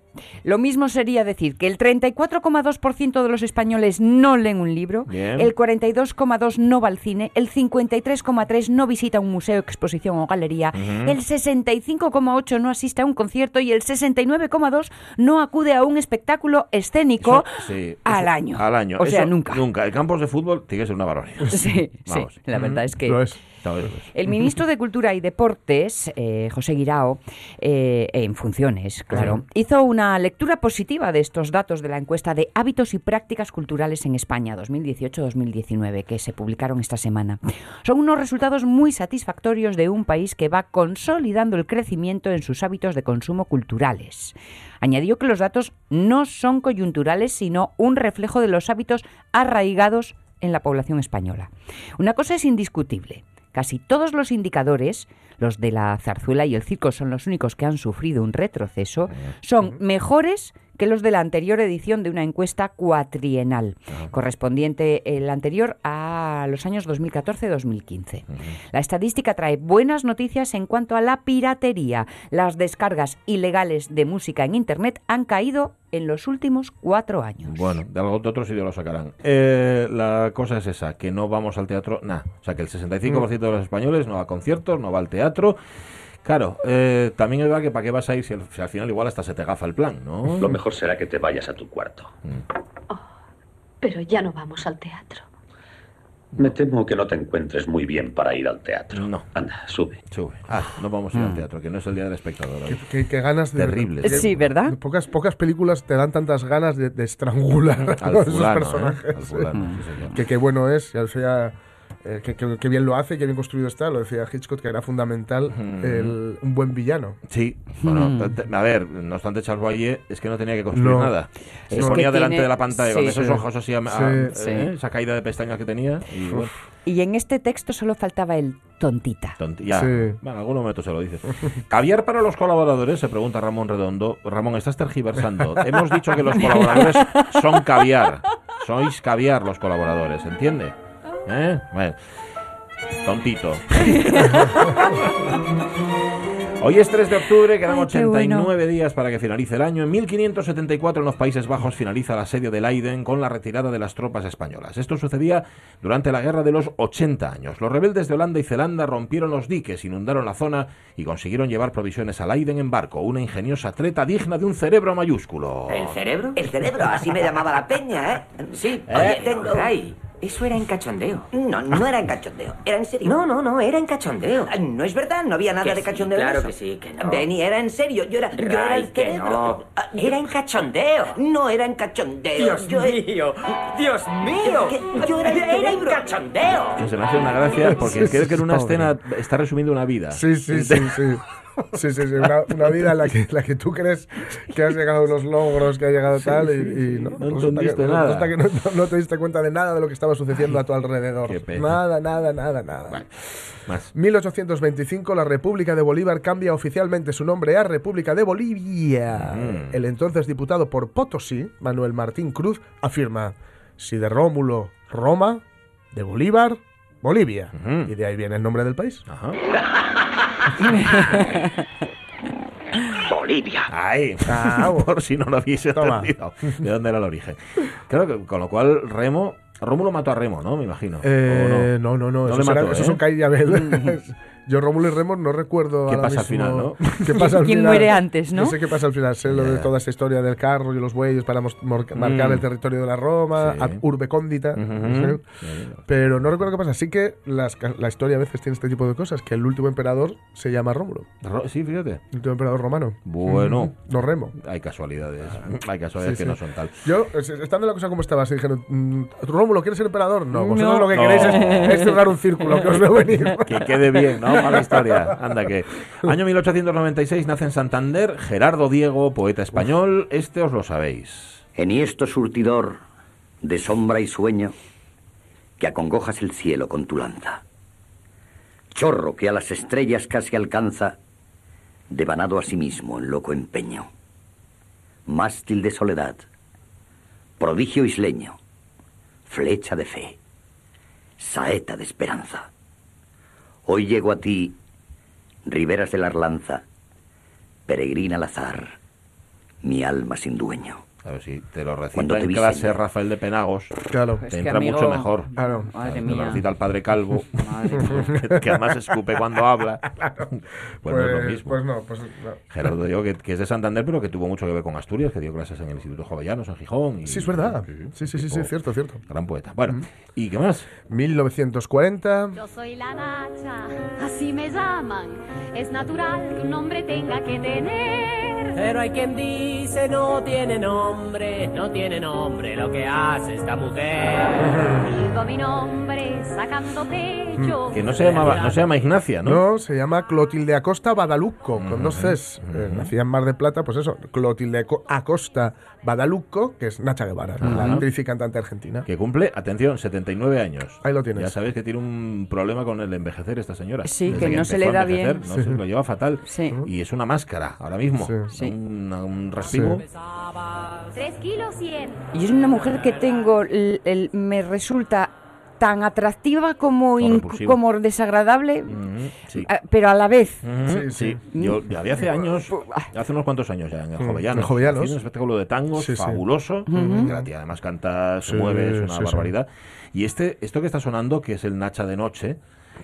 lo mismo sería decir que el 34,2% de los españoles no leen un libro, Bien. el 42,2% no va al cine, el 53,3% no visita un museo, exposición o galería, el 65,8% no asiste a un concierto y el 69,2% no acude a un espectáculo escénico Eso, sí, al eso- año. Al año. O sea, Eso, nunca. Nunca. El campos de fútbol tiene que ser una barbaridad. Sí, Vamos. sí, la verdad es que... Lo es. El ministro de Cultura y Deportes, eh, José Guirao, eh, en funciones, claro, hizo una lectura positiva de estos datos de la encuesta de hábitos y prácticas culturales en España 2018-2019 que se publicaron esta semana. Son unos resultados muy satisfactorios de un país que va consolidando el crecimiento en sus hábitos de consumo culturales. Añadió que los datos no son coyunturales, sino un reflejo de los hábitos arraigados en la población española. Una cosa es indiscutible. Casi todos los indicadores, los de la zarzuela y el circo son los únicos que han sufrido un retroceso, son mejores que los de la anterior edición de una encuesta cuatrienal, correspondiente el anterior a los años 2014-2015. La estadística trae buenas noticias en cuanto a la piratería. Las descargas ilegales de música en Internet han caído en los últimos cuatro años. Bueno, de algo de otro sitio lo sacarán. Eh, la cosa es esa, que no vamos al teatro, nada. O sea, que el 65% de los españoles no va a conciertos, no va al teatro. Claro, eh, también es verdad que para qué vas a ir si al, si al final igual hasta se te gafa el plan, ¿no? Lo mejor será que te vayas a tu cuarto. Pero ya no vamos al teatro. Me temo que no te encuentres muy bien para ir al teatro. No. Anda, sube. Sube. Ah, no vamos a ir al teatro, que no es el día del espectador. Qué, qué- qué ganas de. Terrible. que- Sí, ¿verdad? Pocas, pocas películas te dan tantas ganas de, de estrangular a Al esos fulano, ¿eh? personajes. Al fulano, sí, señor. Que qué bueno es, ya sea. Eh, que, que- que bien lo hace, que bien construido está. Lo decía Hitchcock, que era fundamental el- un buen villano. Sí, bueno, te- a ver, no obstante Charles Boyer es que no tenía que construir No. nada. Se que ponía delante tiene- de la pantalla con sí. esos Sí. ojos así, a- a- Sí. eh, Sí. esa caída de pestañas que tenía. Y bueno, Y en este texto solo faltaba el tontita. Sí. Bueno, en algún momento se lo dices. ¿Caviar para los colaboradores? Se pregunta Ramón Redondo. Ramón, estás tergiversando. Hemos dicho que los colaboradores son caviar. Sois caviar los colaboradores, ¿entiende? ¿Eh? Bueno. Tontito. Hoy es 3 de octubre, quedan Ay, qué 89 bueno. días para que finalice el año. En 1574 en los Países Bajos finaliza el asedio de Leiden con la retirada de las tropas españolas. Esto sucedía durante la Guerra de los 80 años. Los rebeldes de Holanda y Zelanda rompieron los diques, inundaron la zona y consiguieron llevar provisiones a Leiden en barco. Una ingeniosa treta digna de un cerebro mayúsculo. ¿El cerebro? El cerebro, así me llamaba la peña, ¿eh? Sí, Oye, eh, tengo- eso era en cachondeo. No, no era en cachondeo, era en serio. No, no, no, era en cachondeo. Ah, No es verdad, no había nada Que de sí, cachondeo. en claro eso. que sí, que no. Benny, era en serio, yo era, yo era Ray, el que cerebro. no. Ah, Era en cachondeo. No era en cachondeo. Dios yo mío, Dios mío. Yo era el Era en cachondeo. Se me hace una gracia porque Sí, creo que en una escena está resumiendo una vida. Sí, sí, sí, sí. Sí, sí, sí, una, una vida en la que, la que tú crees que has llegado a unos logros, que has llegado tal, y, y no, No resulta que, entendiste nada. que no, no- no te diste cuenta de nada de lo que estaba sucediendo a tu alrededor. qué pena. Nada, nada, nada, nada. Más. 1825, la República de Bolívar cambia oficialmente su nombre a República de Bolivia. Mm. El entonces diputado por Potosí, Manuel Martín Cruz, afirma, si de Rómulo, Roma, de Bolívar, Bolivia. Y de ahí viene el nombre del país. Bolivia. Ahí. Ah, Por si no lo hubiese Toma. entendido. ¿De dónde era el origen? Claro que con lo cual Remo. Rómulo mató a Remo, ¿no? Me imagino. Eh, ¿O no, no, no, No esos, le mató, esos ¿eh? son Abel. Yo, Rómulo y Remo, no recuerdo. ¿Qué ahora pasa al final, no? ¿Qué pasa al ¿Quién final? muere antes, no? No sé qué pasa al final. Sé lo de toda esta historia del carro y los bueyes para mor- marcar Mm. el territorio de la Roma, Sí. ad urbe condita. Pero no recuerdo qué pasa. Sí que las la historia a veces tiene este tipo de cosas. Que el último emperador se llama Rómulo. Ro- Sí, fíjate. El último emperador romano. Bueno. Mm, No Remo. Hay casualidades. Hay casualidades Sí, que sí. no son tal. Yo, es- estando la cosa como estaba, así dijeron, mm, Rómulo, ¿quieres ser emperador? No, vosotros No. lo que No. queréis es, es cerrar un círculo, que os veo venir. Que quede bien, ¿no? Mala historia. Anda que. Año 1896 nace en Santander Gerardo Diego, poeta español. Este os lo sabéis. Enhiesto surtidor de sombra y sueño, que acongojas el cielo con tu lanza. Chorro que a las estrellas casi alcanza, devanado a sí mismo en loco empeño. Mástil de soledad, prodigio isleño, flecha de fe, saeta de esperanza. Hoy llego a ti, riberas de la Arlanza, peregrina al azar, mi alma sin dueño. A ver si te lo recita en clase. Rafael de Penagos. Claro. Te Es entra amigo, mucho mejor. Claro. Madre Te lo mía. recita el padre Calvo. Madre mía. que, que además escupe cuando habla. Pues, no es lo mismo. pues no, pues no. Gerardo Diego, que, que es de Santander, pero que tuvo mucho que ver con Asturias, que dio clases en el Instituto Jovellanos, en Gijón. y- Sí, es verdad. Sí, sí, sí, sí, cierto, cierto. Gran poeta. Bueno, ¿y qué más? 1940. Yo soy la Nacha, así me llaman. Es natural que un nombre tenga que tener. Pero hay quien dice no tiene nombre, no tiene nombre lo que hace esta mujer. Digo mi nombre sacando pecho. Que no se llamaba, no se llama Ignacia, ¿no? No, se llama Clotilde Acosta Badalucco, con dos Cs. Eh, nacía en Mar de Plata, pues eso, Clotilde Co- Acosta Badalucco, que es Nacha Guevara, la actriz y cantante argentina. Que cumple, atención, 79 años. Ahí lo tienes. Ya sabéis que tiene un problema con el envejecer esta señora. Sí, Desde que no se le da bien. No, se lo lleva fatal. Sí. Y es una máscara ahora mismo. Sí. Sí. Un, un respiro. Tres kilos cien. Y es una mujer que tengo, el- el- me resulta tan atractiva como, como desagradable, sí. ah, pero a la vez. Sí, sí, sí. Yo ya había hace años, hace unos cuantos años ya, en el Mm, Jovellanos. en Jovellanos. un espectáculo de tangos Sí, sí. fabuloso. la tía además canta, se Sí, mueve, es una sí, sí. barbaridad. Y este, esto que está sonando, que es el Nacha de Noche,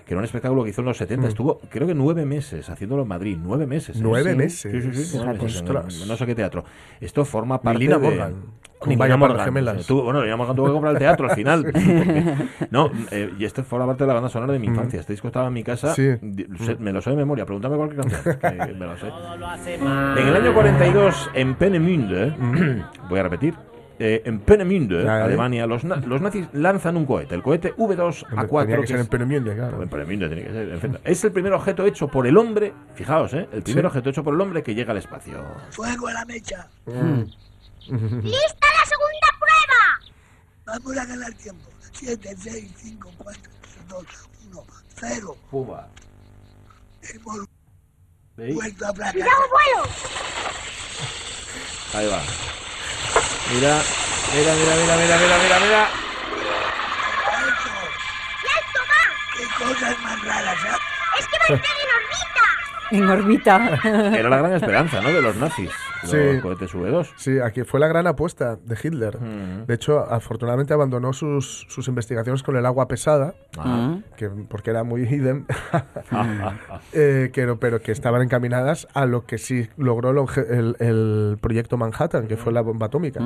que era un espectáculo que hizo en los 70, estuvo creo que nueve meses haciéndolo en Madrid, nueve meses. ¿eh? Mm. ¿Nueve Sí. meses? Sí, sí, sí, nueve Fíjate. meses, en el- Ostras. no sé qué teatro. Esto forma parte Lina de... Morgan, con Ni Vaya las gemelas. Tuvo- bueno, Lina Morgan tuvo que comprar el teatro al final. porque- no, eh, y esto forma parte de la banda sonora de mi infancia. Este disco estaba en mi casa, Sí. di- sé- me lo sé de memoria, pregúntame cualquier canción, que me lo sé. Todo lo hace mal. En el año 42, en Peenemünde, voy a repetir, eh, en Peenemünde, Ya, ya. Alemania, los, na- los nazis lanzan un cohete, el cohete V2A4. Tenía que ser es- en Penemünde, claro. en Peenemünde tiene que ser, en fin. Es el primer objeto hecho por el hombre, fijaos, ¿eh? el primer Sí. objeto hecho por el hombre que llega al espacio. Fuego a la mecha. ¡Lista la segunda prueba! Vamos a ganar tiempo. 7, 6, 5, 4, 3, 2, 1, 0. Pumba. Hemos ¿Veis? vuelto a. ¡Cuidado, vuelo! Ahí va. Mira, mira, mira, mira, mira, mira, mira, mira. Qué cosas más raras, ¿eh? ¡Es que va a estar en órbita! En órbita. Era la gran esperanza, ¿no? De los nazis. Los Sí. cohetes V2. Sí, aquí fue la gran apuesta de Hitler. Mm. De hecho, afortunadamente abandonó sus, sus investigaciones con el agua pesada, Ah. que, porque era muy hidden, eh, que, pero que estaban encaminadas a lo que sí logró el, el- el proyecto Manhattan, que fue la bomba atómica.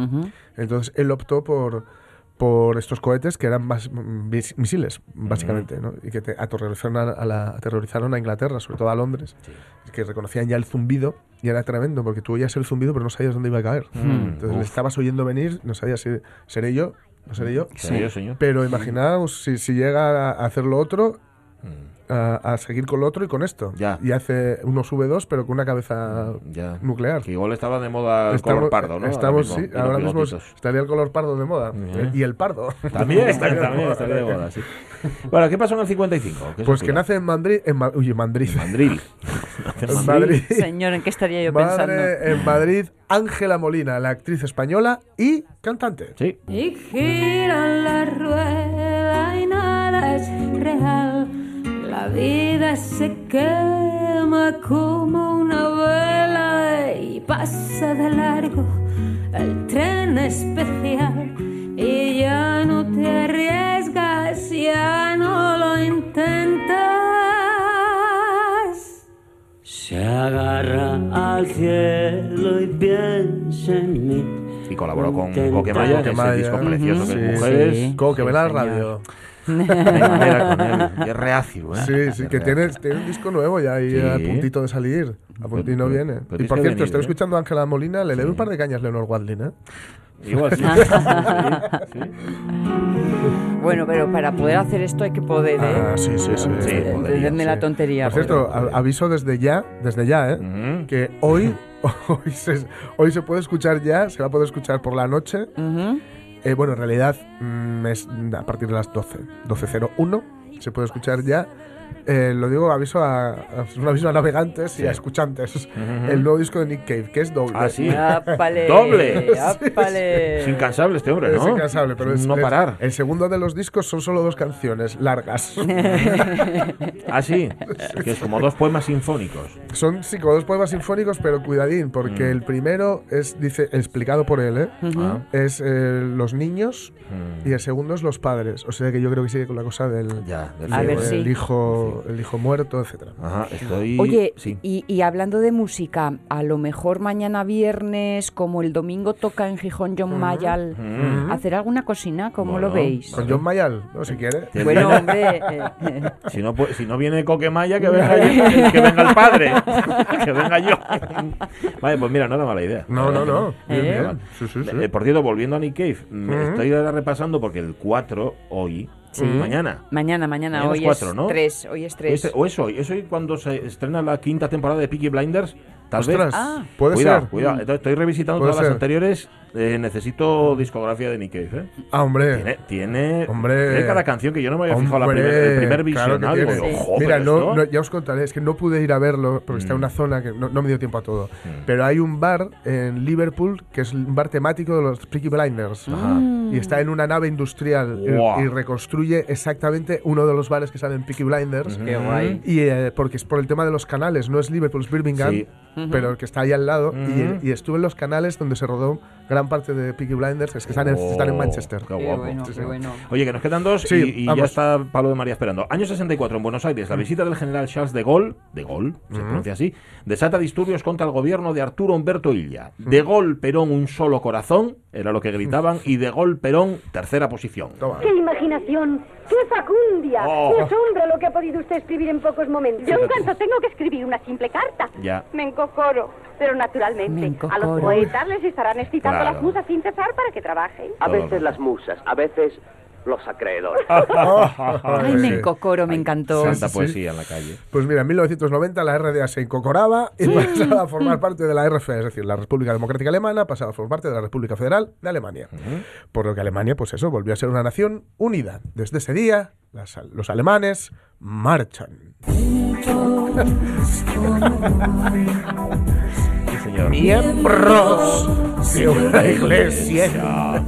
Entonces él optó por, por estos cohetes que eran más, mm, mis- misiles, básicamente, ¿no? y que te aterrorizaron a, a la- aterrorizaron a Inglaterra, sobre todo a Londres, que reconocían ya el zumbido y era tremendo, porque tú oías el zumbido pero no sabías dónde iba a caer. Mm, Entonces le estabas oyendo venir, no sabías si seré yo, no seré yo. Señor. Pero imaginaos si, si llega a hacer lo otro, a, a seguir con lo otro y con esto. Ya. Y hace unos V2, pero con una cabeza Ya. nuclear. Que igual estaba de moda el Estamos- color pardo, ¿no? Estamos, Ahora sí, mismo, los ahora mismo estaría el color pardo de moda. Ya. Y el pardo. También, está, también estaría de moda, sí. Bueno, ¿qué pasó en el 55? ¿Qué Pues que nace en Madrid. En Ma- uy, en Madrid. Madrid. Nace en En Madrid. Madrid. Señor, ¿en qué estaría yo pensando? Madre, en Madrid, Ángela Molina, la actriz española y cantante. Sí. Y gira la rueda y nada es real. La vida se quema como una vela y pasa de largo el tren especial. Y ya no te arriesgas, ya no lo intentas. Se agarra al cielo y piensa en mí. Y colaboró con Coquemaya, en ese disco precioso que Sí, es Mujeres. sí. Coque, la señor. radio. Con él. Es reacio, ¿eh? Sí, sí, que tiene, tiene un disco nuevo ya ahí Sí. a puntito de salir. A puntito y no Pero- viene. pero y por cierto, venir, estoy ¿eh? escuchando a Ángela Molina, le leo un par de cañas Leonor Wadlin, ¿eh? Igual sí. Sí, sí. Bueno, pero para poder hacer esto hay que poder, ¿eh? Ah, sí, sí, sí. Sí, la sí. tontería. Por cierto, a- aviso desde ya, desde ya, ¿eh? Que hoy, hoy, se, hoy se puede escuchar ya, se va a poder escuchar por la noche. Ujú. Eh, bueno, en realidad mm, es a partir de las 12, 12.01, se puede escuchar ya. Eh, lo digo, aviso a, a- aviso a navegantes y a escuchantes. El nuevo disco de Nick Cave, que es doble. Ah, sí. ¡Ápale! ¡Doble! ¡Ápale! Es incansable este hombre, ¿no? Es incansable, pero es, no es- parar. El segundo de los discos son solo dos canciones largas. Ah, sí. Que es como dos poemas sinfónicos. Son sí, como dos poemas sinfónicos, pero cuidadín, porque Mm. el primero es, dice, explicado por él, ¿eh? Ah. es eh, los niños Mm. y el segundo es los padres. O sea que yo creo que sigue con la cosa del, Ya, del A ver el, si- hijo, el hijo muerto, etcétera. Ajá, estoy. Oye, sí. y, y hablando de música, a lo mejor mañana viernes, como el domingo toca en Gijón John Mayall, Ujú. hacer alguna cocina, ¿cómo Bueno, lo veis? Con John Mayall, ¿no? Si quiere. Bueno, hombre, eh, Si no, si no viene Coquemaya, que venga, yo- que venga el padre. que venga yo. Vale, pues mira, no era mala idea. No, no, no. Bien, ¿Eh? bien. Sí, sí, sí. Eh, por cierto, volviendo a Nick Cave, mm, Ujú. estoy repasando porque el 4 hoy, Sí. mañana. mañana, mañana, Mañana es hoy cuatro, es ¿no? tres, hoy es tres. O es hoy, es hoy cuando se estrena la quinta temporada de Peaky Blinders. Tal Ostras, vez. Ah. puede cuidado, ser. cuidado. Entonces, estoy revisitando todas las ser. anteriores. eh, necesito discografía de Nick Cave. ¿eh? Ah, hombre. Tiene, tiene, Hombre. tiene cada canción que yo no me había fijado la Hombre, primer, el primer claro que visionado. tiene. Digo, "Joder, Mira, no, esto". no- ya os contaré, es que no pude ir a verlo porque está en Mm. una zona que no, no me dio tiempo a todo. Pero hay un bar en Liverpool que es un bar temático de los Peaky Blinders. Ajá. Y está en una nave industrial y- Guau. y, reconstruye exactamente uno de los bares que salen en Peaky Blinders. Qué guay. Y eh, porque es por el tema de los canales, no es Liverpool, es Birmingham, Sí. Pero el que está ahí al lado. Y, y estuve en los canales donde se rodó gran parte de Peaky Blinders, es que están en, están en Oh, Manchester. qué Qué guapo. bueno, Sí, qué sí. bueno. Oye, que nos quedan dos Sí, y, y ya está Pablo de María esperando. Año 64 en Buenos Aires, la visita del general Charles de Gaulle, de Gaulle, se pronuncia así, desata disturbios contra el gobierno de Arturo Humberto Illa. De Gaulle Perón un solo corazón, era lo que gritaban, y de Gaulle Perón tercera posición. Toma. ¡Qué imaginación! ¡Qué facundia! Oh. ¡Qué asombro lo que ha podido usted escribir en pocos momentos! Yo en cuanto tengo que escribir una simple carta, Ya. me encocoro. Pero naturalmente, Me a los poetas les estarán excitando Claro. las musas sin cesar para que trabajen. A veces las musas, a veces los acreedores. Ay, me encocoro, me encantó. Santa sí. poesía en la calle. Pues mira, en 1990 la RDA se incorporaba y pasaba a formar parte de la RFA, es decir, la República Democrática Alemana pasaba a formar parte de la República Federal de Alemania. Por lo que Alemania, pues eso, volvió a ser una nación unida. Desde ese día, las- los alemanes marchan. Señor. Miembros de una iglesia.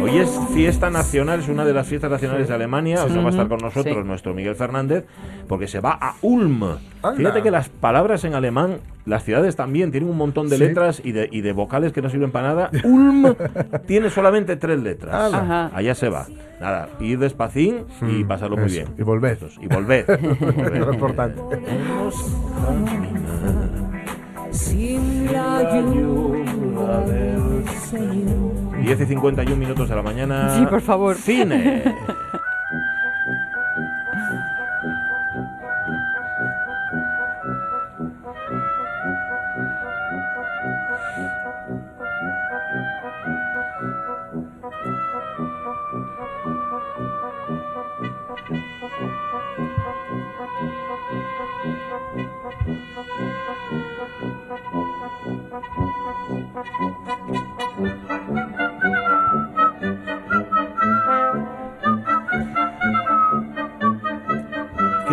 Hoy es fiesta nacional, es una de las fiestas nacionales de Alemania. O sea, va a estar con nosotros Sí. nuestro Miguel Fernández, porque se va a Ulm. Anda. Fíjate que las palabras en alemán, las ciudades también tienen un montón de Sí. letras y de, y de vocales que no sirven para nada. Ulm tiene solamente tres letras. Ajá. Allá se va. Nada, ir despacín y Mm, pasarlo muy bien. Y volver. Y volver. volver. Lo importante. Sin la ayuda del Señor. 10 y 51 minutos de la mañana. Sí, por favor. Cine.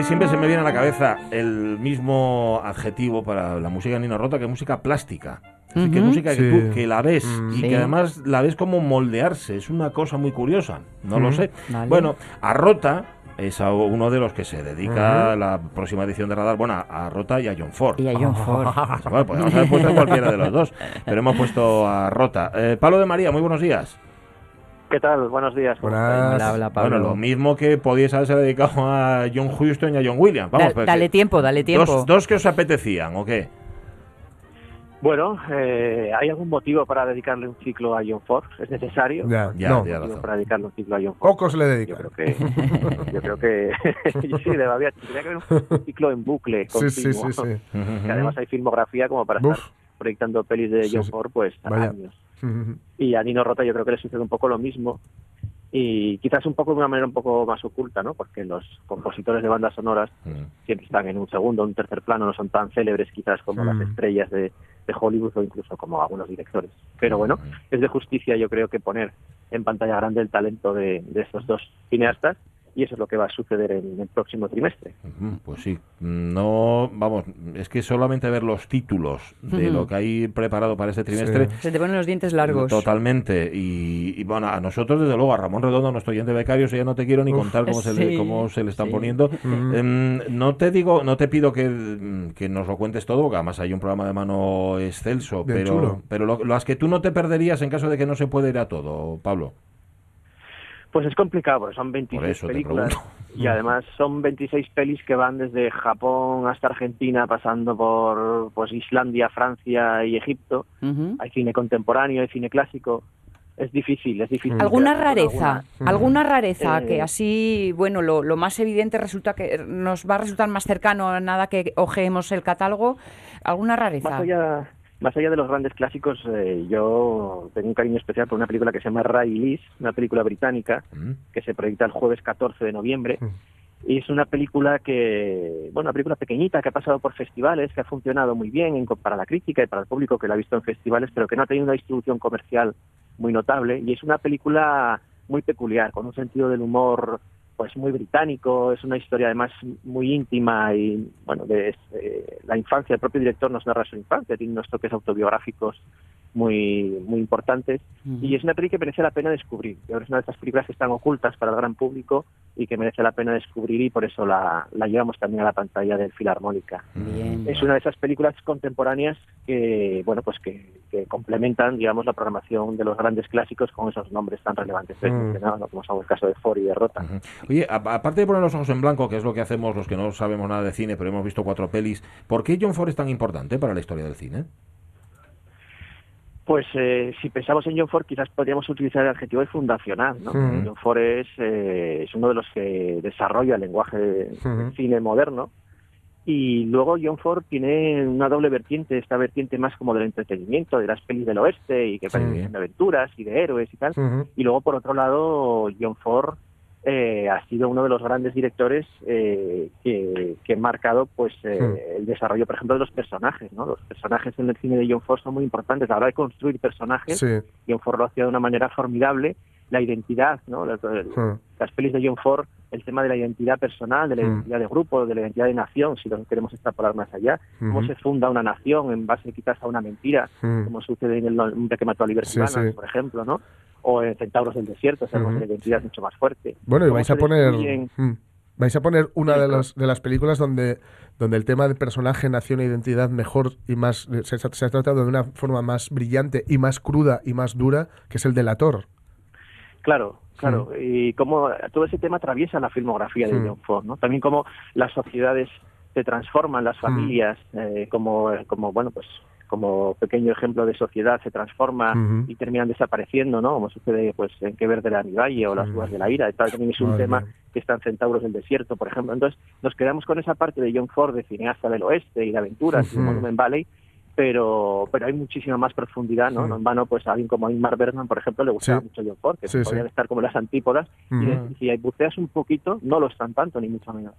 siempre se me viene a la cabeza el mismo adjetivo para la música de Nino Rota, que es música plástica. Así que música que Sí. tú que la ves y Sí. que además la ves como moldearse. Es una cosa muy curiosa. No lo sé. Vale. Bueno, a Rota es a uno de los que se dedica Ujú. la próxima edición de Radar, bueno, a Rota y a John Ford. Y a John Ford. Bueno, podemos haber puesto a cualquiera de los dos, pero hemos puesto a Rota. Eh, Pablo de María, muy buenos días. ¿Qué tal? Buenos días. ¿cómo Buenas. Hola, hola, Pablo. Bueno, lo mismo que podíais haberse dedicado a John Huston y a John Williams. Vamos, Da- pues, dale eh, tiempo, dale tiempo. Dos, dos que os apetecían, ¿o qué? Bueno, eh, ¿hay algún motivo para dedicarle un ciclo a John Ford? ¿Es necesario? Ya, Ya, no. ya. ¿Motivo razón. para dedicarle un ciclo a John Ford? Pocos le Yo dedican. creo que, yo creo que sí, debe haber, tendría que haber un ciclo en bucle Sí, sí, sí, sí. Que además hay filmografía como para estar proyectando pelis de John sí. Ford pues años. Y a Nino Rota yo creo que le sucede un poco lo mismo. Y quizás un poco de una manera un poco más oculta, ¿no? Porque los compositores de bandas sonoras Mm. siempre están en un segundo, un tercer plano, no son tan célebres quizás como las Mm. estrellas de, de Hollywood o incluso como algunos directores. Pero bueno, es de justicia yo creo que poner en pantalla grande el talento de, de estos dos cineastas y eso es lo que va a suceder en el próximo trimestre. Pues sí, no, vamos, es que solamente ver los títulos de lo que hay preparado para este trimestre, Se te ponen los dientes largos. totalmente, y, y, bueno, a nosotros desde luego, a Ramón Redondo, nuestro oyente becario, eso ya no te quiero ni Uf. contar cómo, se le, cómo se le están sí. poniendo. Em, no te digo, no te pido que, que nos lo cuentes todo, porque además hay un programa de mano excelso, Bien pero, chulo. pero lo- las que tú no te perderías en caso de que no se pueda ir a todo, Pablo. Pues es complicado, porque son 26 Por eso te películas y además son 26 pelis que van desde Japón hasta Argentina, pasando por pues Islandia, Francia y Egipto. Hay cine contemporáneo, hay cine clásico. Es difícil, es difícil. ¿Alguna rareza? alguna. ¿Alguna rareza Eh, que así, bueno, lo, lo más evidente resulta que nos va a resultar más cercano a nada que ojeemos el catálogo? ¿Alguna rareza? Más allá, más allá de los grandes clásicos, eh, yo tengo un cariño especial por una película que se llama Ray Liz, una película británica Mm. que se proyecta el jueves 14 de noviembre. Y es una película que, bueno, una película pequeñita que ha pasado por festivales, que ha funcionado muy bien en- para la crítica y para el público que la ha visto en festivales, pero que no ha tenido una distribución comercial muy notable. Y es una película muy peculiar, con un sentido del humor pues muy británico, es una historia además muy íntima y bueno, de eh, la infancia, el propio director nos narra su infancia, tiene unos toques autobiográficos muy muy importantes y es una película que merece la pena descubrir. Yo creo que es una de estas películas que están ocultas para el gran público y que merece la pena descubrir y por eso la, la llevamos también a la pantalla del Filarmónica. Bien. Es una de esas películas contemporáneas que, bueno, pues que, que complementan, digamos, la programación de los grandes clásicos con esos nombres tan relevantes Mm. ¿no? como son el caso de Ford y de Rota. Oye, aparte de poner los ojos en blanco, que es lo que hacemos los que no sabemos nada de cine, pero hemos visto cuatro pelis, ¿por qué John Ford es tan importante para la historia del cine? Pues eh, si pensamos en John Ford, quizás podríamos utilizar el adjetivo de fundacional. ¿no? John Ford es, eh, es uno de los que desarrolla el lenguaje del cine moderno. Y luego John Ford tiene una doble vertiente, esta vertiente más como del entretenimiento, de las pelis del oeste y que Sí. parecen de aventuras y de héroes y tal. Y luego, por otro lado, John Ford eh, ha sido uno de los grandes directores eh, que, que han marcado pues eh, Hmm. el desarrollo, por ejemplo, de los personajes. ¿no? Los personajes en el cine de John Ford son muy importantes. A la hora de construir personajes, Sí. John Ford lo hacía de una manera formidable. La identidad, ¿no? las, Hmm. las pelis de John Ford, el tema de la identidad personal, de la Hmm. identidad de grupo, de la identidad de nación, si lo queremos extrapolar más allá. Cómo Ujú. se funda una nación en base quizás a una mentira, Hmm. como sucede en el hombre que mató a Oliver Sí, por ejemplo, ¿no? O en Centauros del Desierto, Ujú. que la identidad mucho más fuerte. Bueno, y vais a poner vais a poner una de las de las películas donde donde el tema de personaje, nación e identidad mejor y más se, se ha tratado de una forma más brillante y más cruda y más dura, que es el delator. Claro, claro. Y cómo todo ese tema atraviesa la filmografía de Mm. John Ford, ¿no? También cómo las sociedades se transforman, las familias, eh, como, como, bueno, pues como pequeño ejemplo de sociedad se transforma Ujú. y terminan desapareciendo, ¿no? Como sucede pues en Que Verde la Valle o Las Uvas de la Ira. Tal también es un Madre tema que está en Centauros del Desierto, por ejemplo. Entonces nos quedamos con esa parte de John Ford, de cineasta del oeste y de aventuras y de Ujú. Monument Valley, pero pero hay muchísima más profundidad, ¿no? Mm. No en vano, pues a alguien como Ingmar Bergman, por ejemplo, le gustaba Sí. mucho John Ford, que Sí, podrían sí. estar como las antípodas, y Mm. de- y si buceas un poquito, no lo están tanto, ni mucho menos.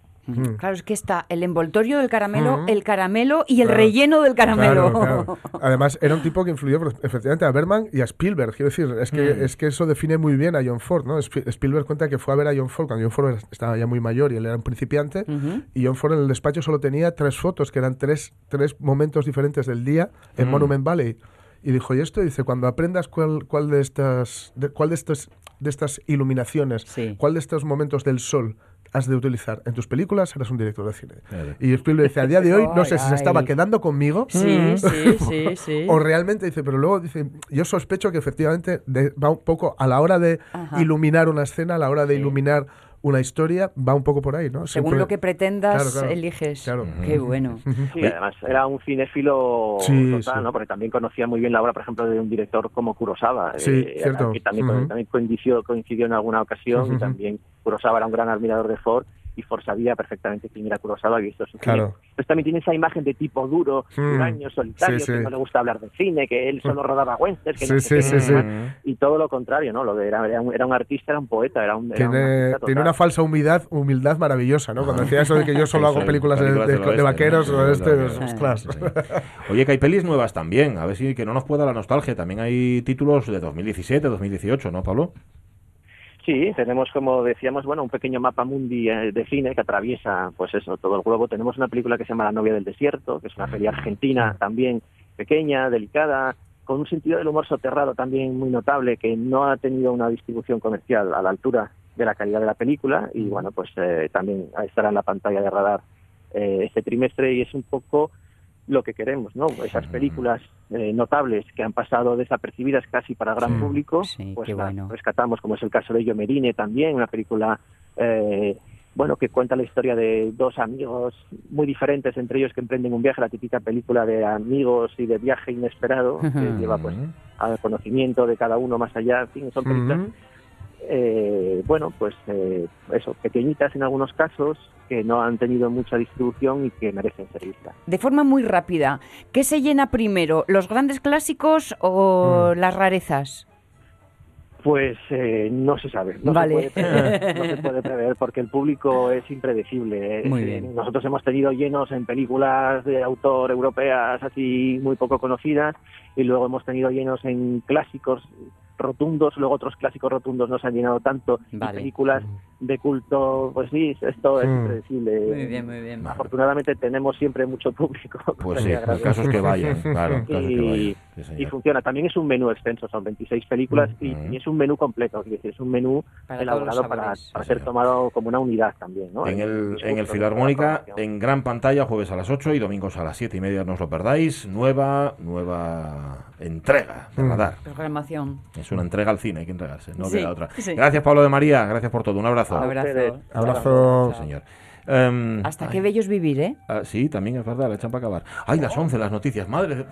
Claro, es que está el envoltorio del caramelo, Mm. el caramelo y el Claro. relleno del caramelo. Claro, claro. Además, era un tipo que influyó efectivamente a Berman y a Spielberg. Quiero decir, es que, Mm. es que eso define muy bien a John Ford. ¿no? Sp- Spielberg cuenta que fue a ver a John Ford cuando John Ford estaba ya muy mayor y él era un principiante. Y John Ford en el despacho solo tenía tres fotos, que eran tres, tres momentos diferentes del día en Mm. Monument Valley. Y dijo, ¿y esto? Dice, cuando aprendas cuál, cuál de estas de, cuál de estas de estas iluminaciones, cuál de estos momentos del sol has de utilizar en tus películas, serás un director de cine. Y Spielberg dice, a día de hoy, no sé si se estaba quedando conmigo Sí, sí, sí, sí. o realmente dice, pero luego dice, yo sospecho que efectivamente de- va un poco a la hora de Ajá. iluminar una escena, a la hora de iluminar una historia, va un poco por ahí, ¿no? Según Siempre- lo que pretendas, Claro, claro. eliges. Claro. Qué bueno. Sí, además era un cinéfilo Sí, total, sí. ¿no? Porque también conocía muy bien la obra, por ejemplo, de un director como Kurosawa, Sí, eh, cierto. que también, coincidió, coincidió en alguna ocasión y también Kurosawa era un gran admirador de Ford y Ford sabía perfectamente quién era Kurosawa y visto su Claro. cine. Pues también tiene esa imagen de tipo duro, Mm. huraño, solitario, Sí, que no le gusta hablar de cine, que él solo rodaba westerns, que no Sí, sé sí, qué, sí, sí. y todo lo contrario, ¿no? Lo de era, era, un, era un artista, era un poeta, era un, era un Tiene, artista tiene una falsa humildad, humildad maravillosa, ¿no? Cuando decía eso de que yo solo Sí, hago sí, películas de, de- de oeste, vaqueros ¿no? o este, ostras. Oye, que hay pelis nuevas también, a ver si que no nos pueda la nostalgia. También hay títulos de 2017, 2018, ¿no, Pablo? Sí, tenemos, como decíamos, bueno, un pequeño mapa mundi eh, de cine que atraviesa, pues eso, todo el globo. Tenemos una película que se llama La novia del desierto, que es una peli argentina también pequeña, delicada, con un sentido del humor soterrado también muy notable, que no ha tenido una distribución comercial a la altura de la calidad de la película. Y, bueno, pues eh, también estará en la pantalla de radar eh, este trimestre y es un poco lo que queremos, ¿no? Esas películas eh, notables que han pasado desapercibidas casi para el gran Sí, público, sí, pues qué la bueno. rescatamos, como es el caso de Yo Merine también, una película eh, bueno que cuenta la historia de dos amigos muy diferentes entre ellos que emprenden un viaje, la típica película de amigos y de viaje inesperado que lleva pues al conocimiento de cada uno más allá, en fin, son películas eh, bueno, pues eh, eso, pequeñitas en algunos casos, que no han tenido mucha distribución y que merecen ser vistas. De forma muy rápida, ¿qué se llena primero, los grandes clásicos o Mm. las rarezas? Pues eh, no se sabe, no, Vale. se puede prever, no se puede prever porque el público es impredecible. Muy bien. Nosotros hemos tenido llenos en películas de autor europeas así muy poco conocidas y luego hemos tenido llenos en clásicos rotundos, luego otros clásicos rotundos no se han llenado tanto y Vale. películas de culto, pues sí, esto es Mm. impredecible. Muy bien, muy bien. Afortunadamente tenemos siempre mucho público. Pues sí, que el agradezco. caso es que vayan, claro, que Y, vayan. Sí, y funciona. También es un menú extenso, son 26 películas y, y es un menú completo, es decir, es un menú Para elaborado para, para ser tomado como una unidad también. ¿no? En el, discurso, en el Filarmónica, la en gran pantalla, jueves a las 8 y domingos a las 7 y media, no os lo perdáis. Nueva, nueva entrega de Mm. Radar. Programación. Es una entrega al cine, hay que entregarse, no Sí, queda otra. sí. Gracias, Pablo de María, gracias por todo. Un abrazo. Abrazo. Abrazo. Sí, señor. Em, Hasta ay, qué bello es vivir, ¿eh? ah, sí, también es verdad, le echan para acabar. Ay, las 11, las noticias, madre. de-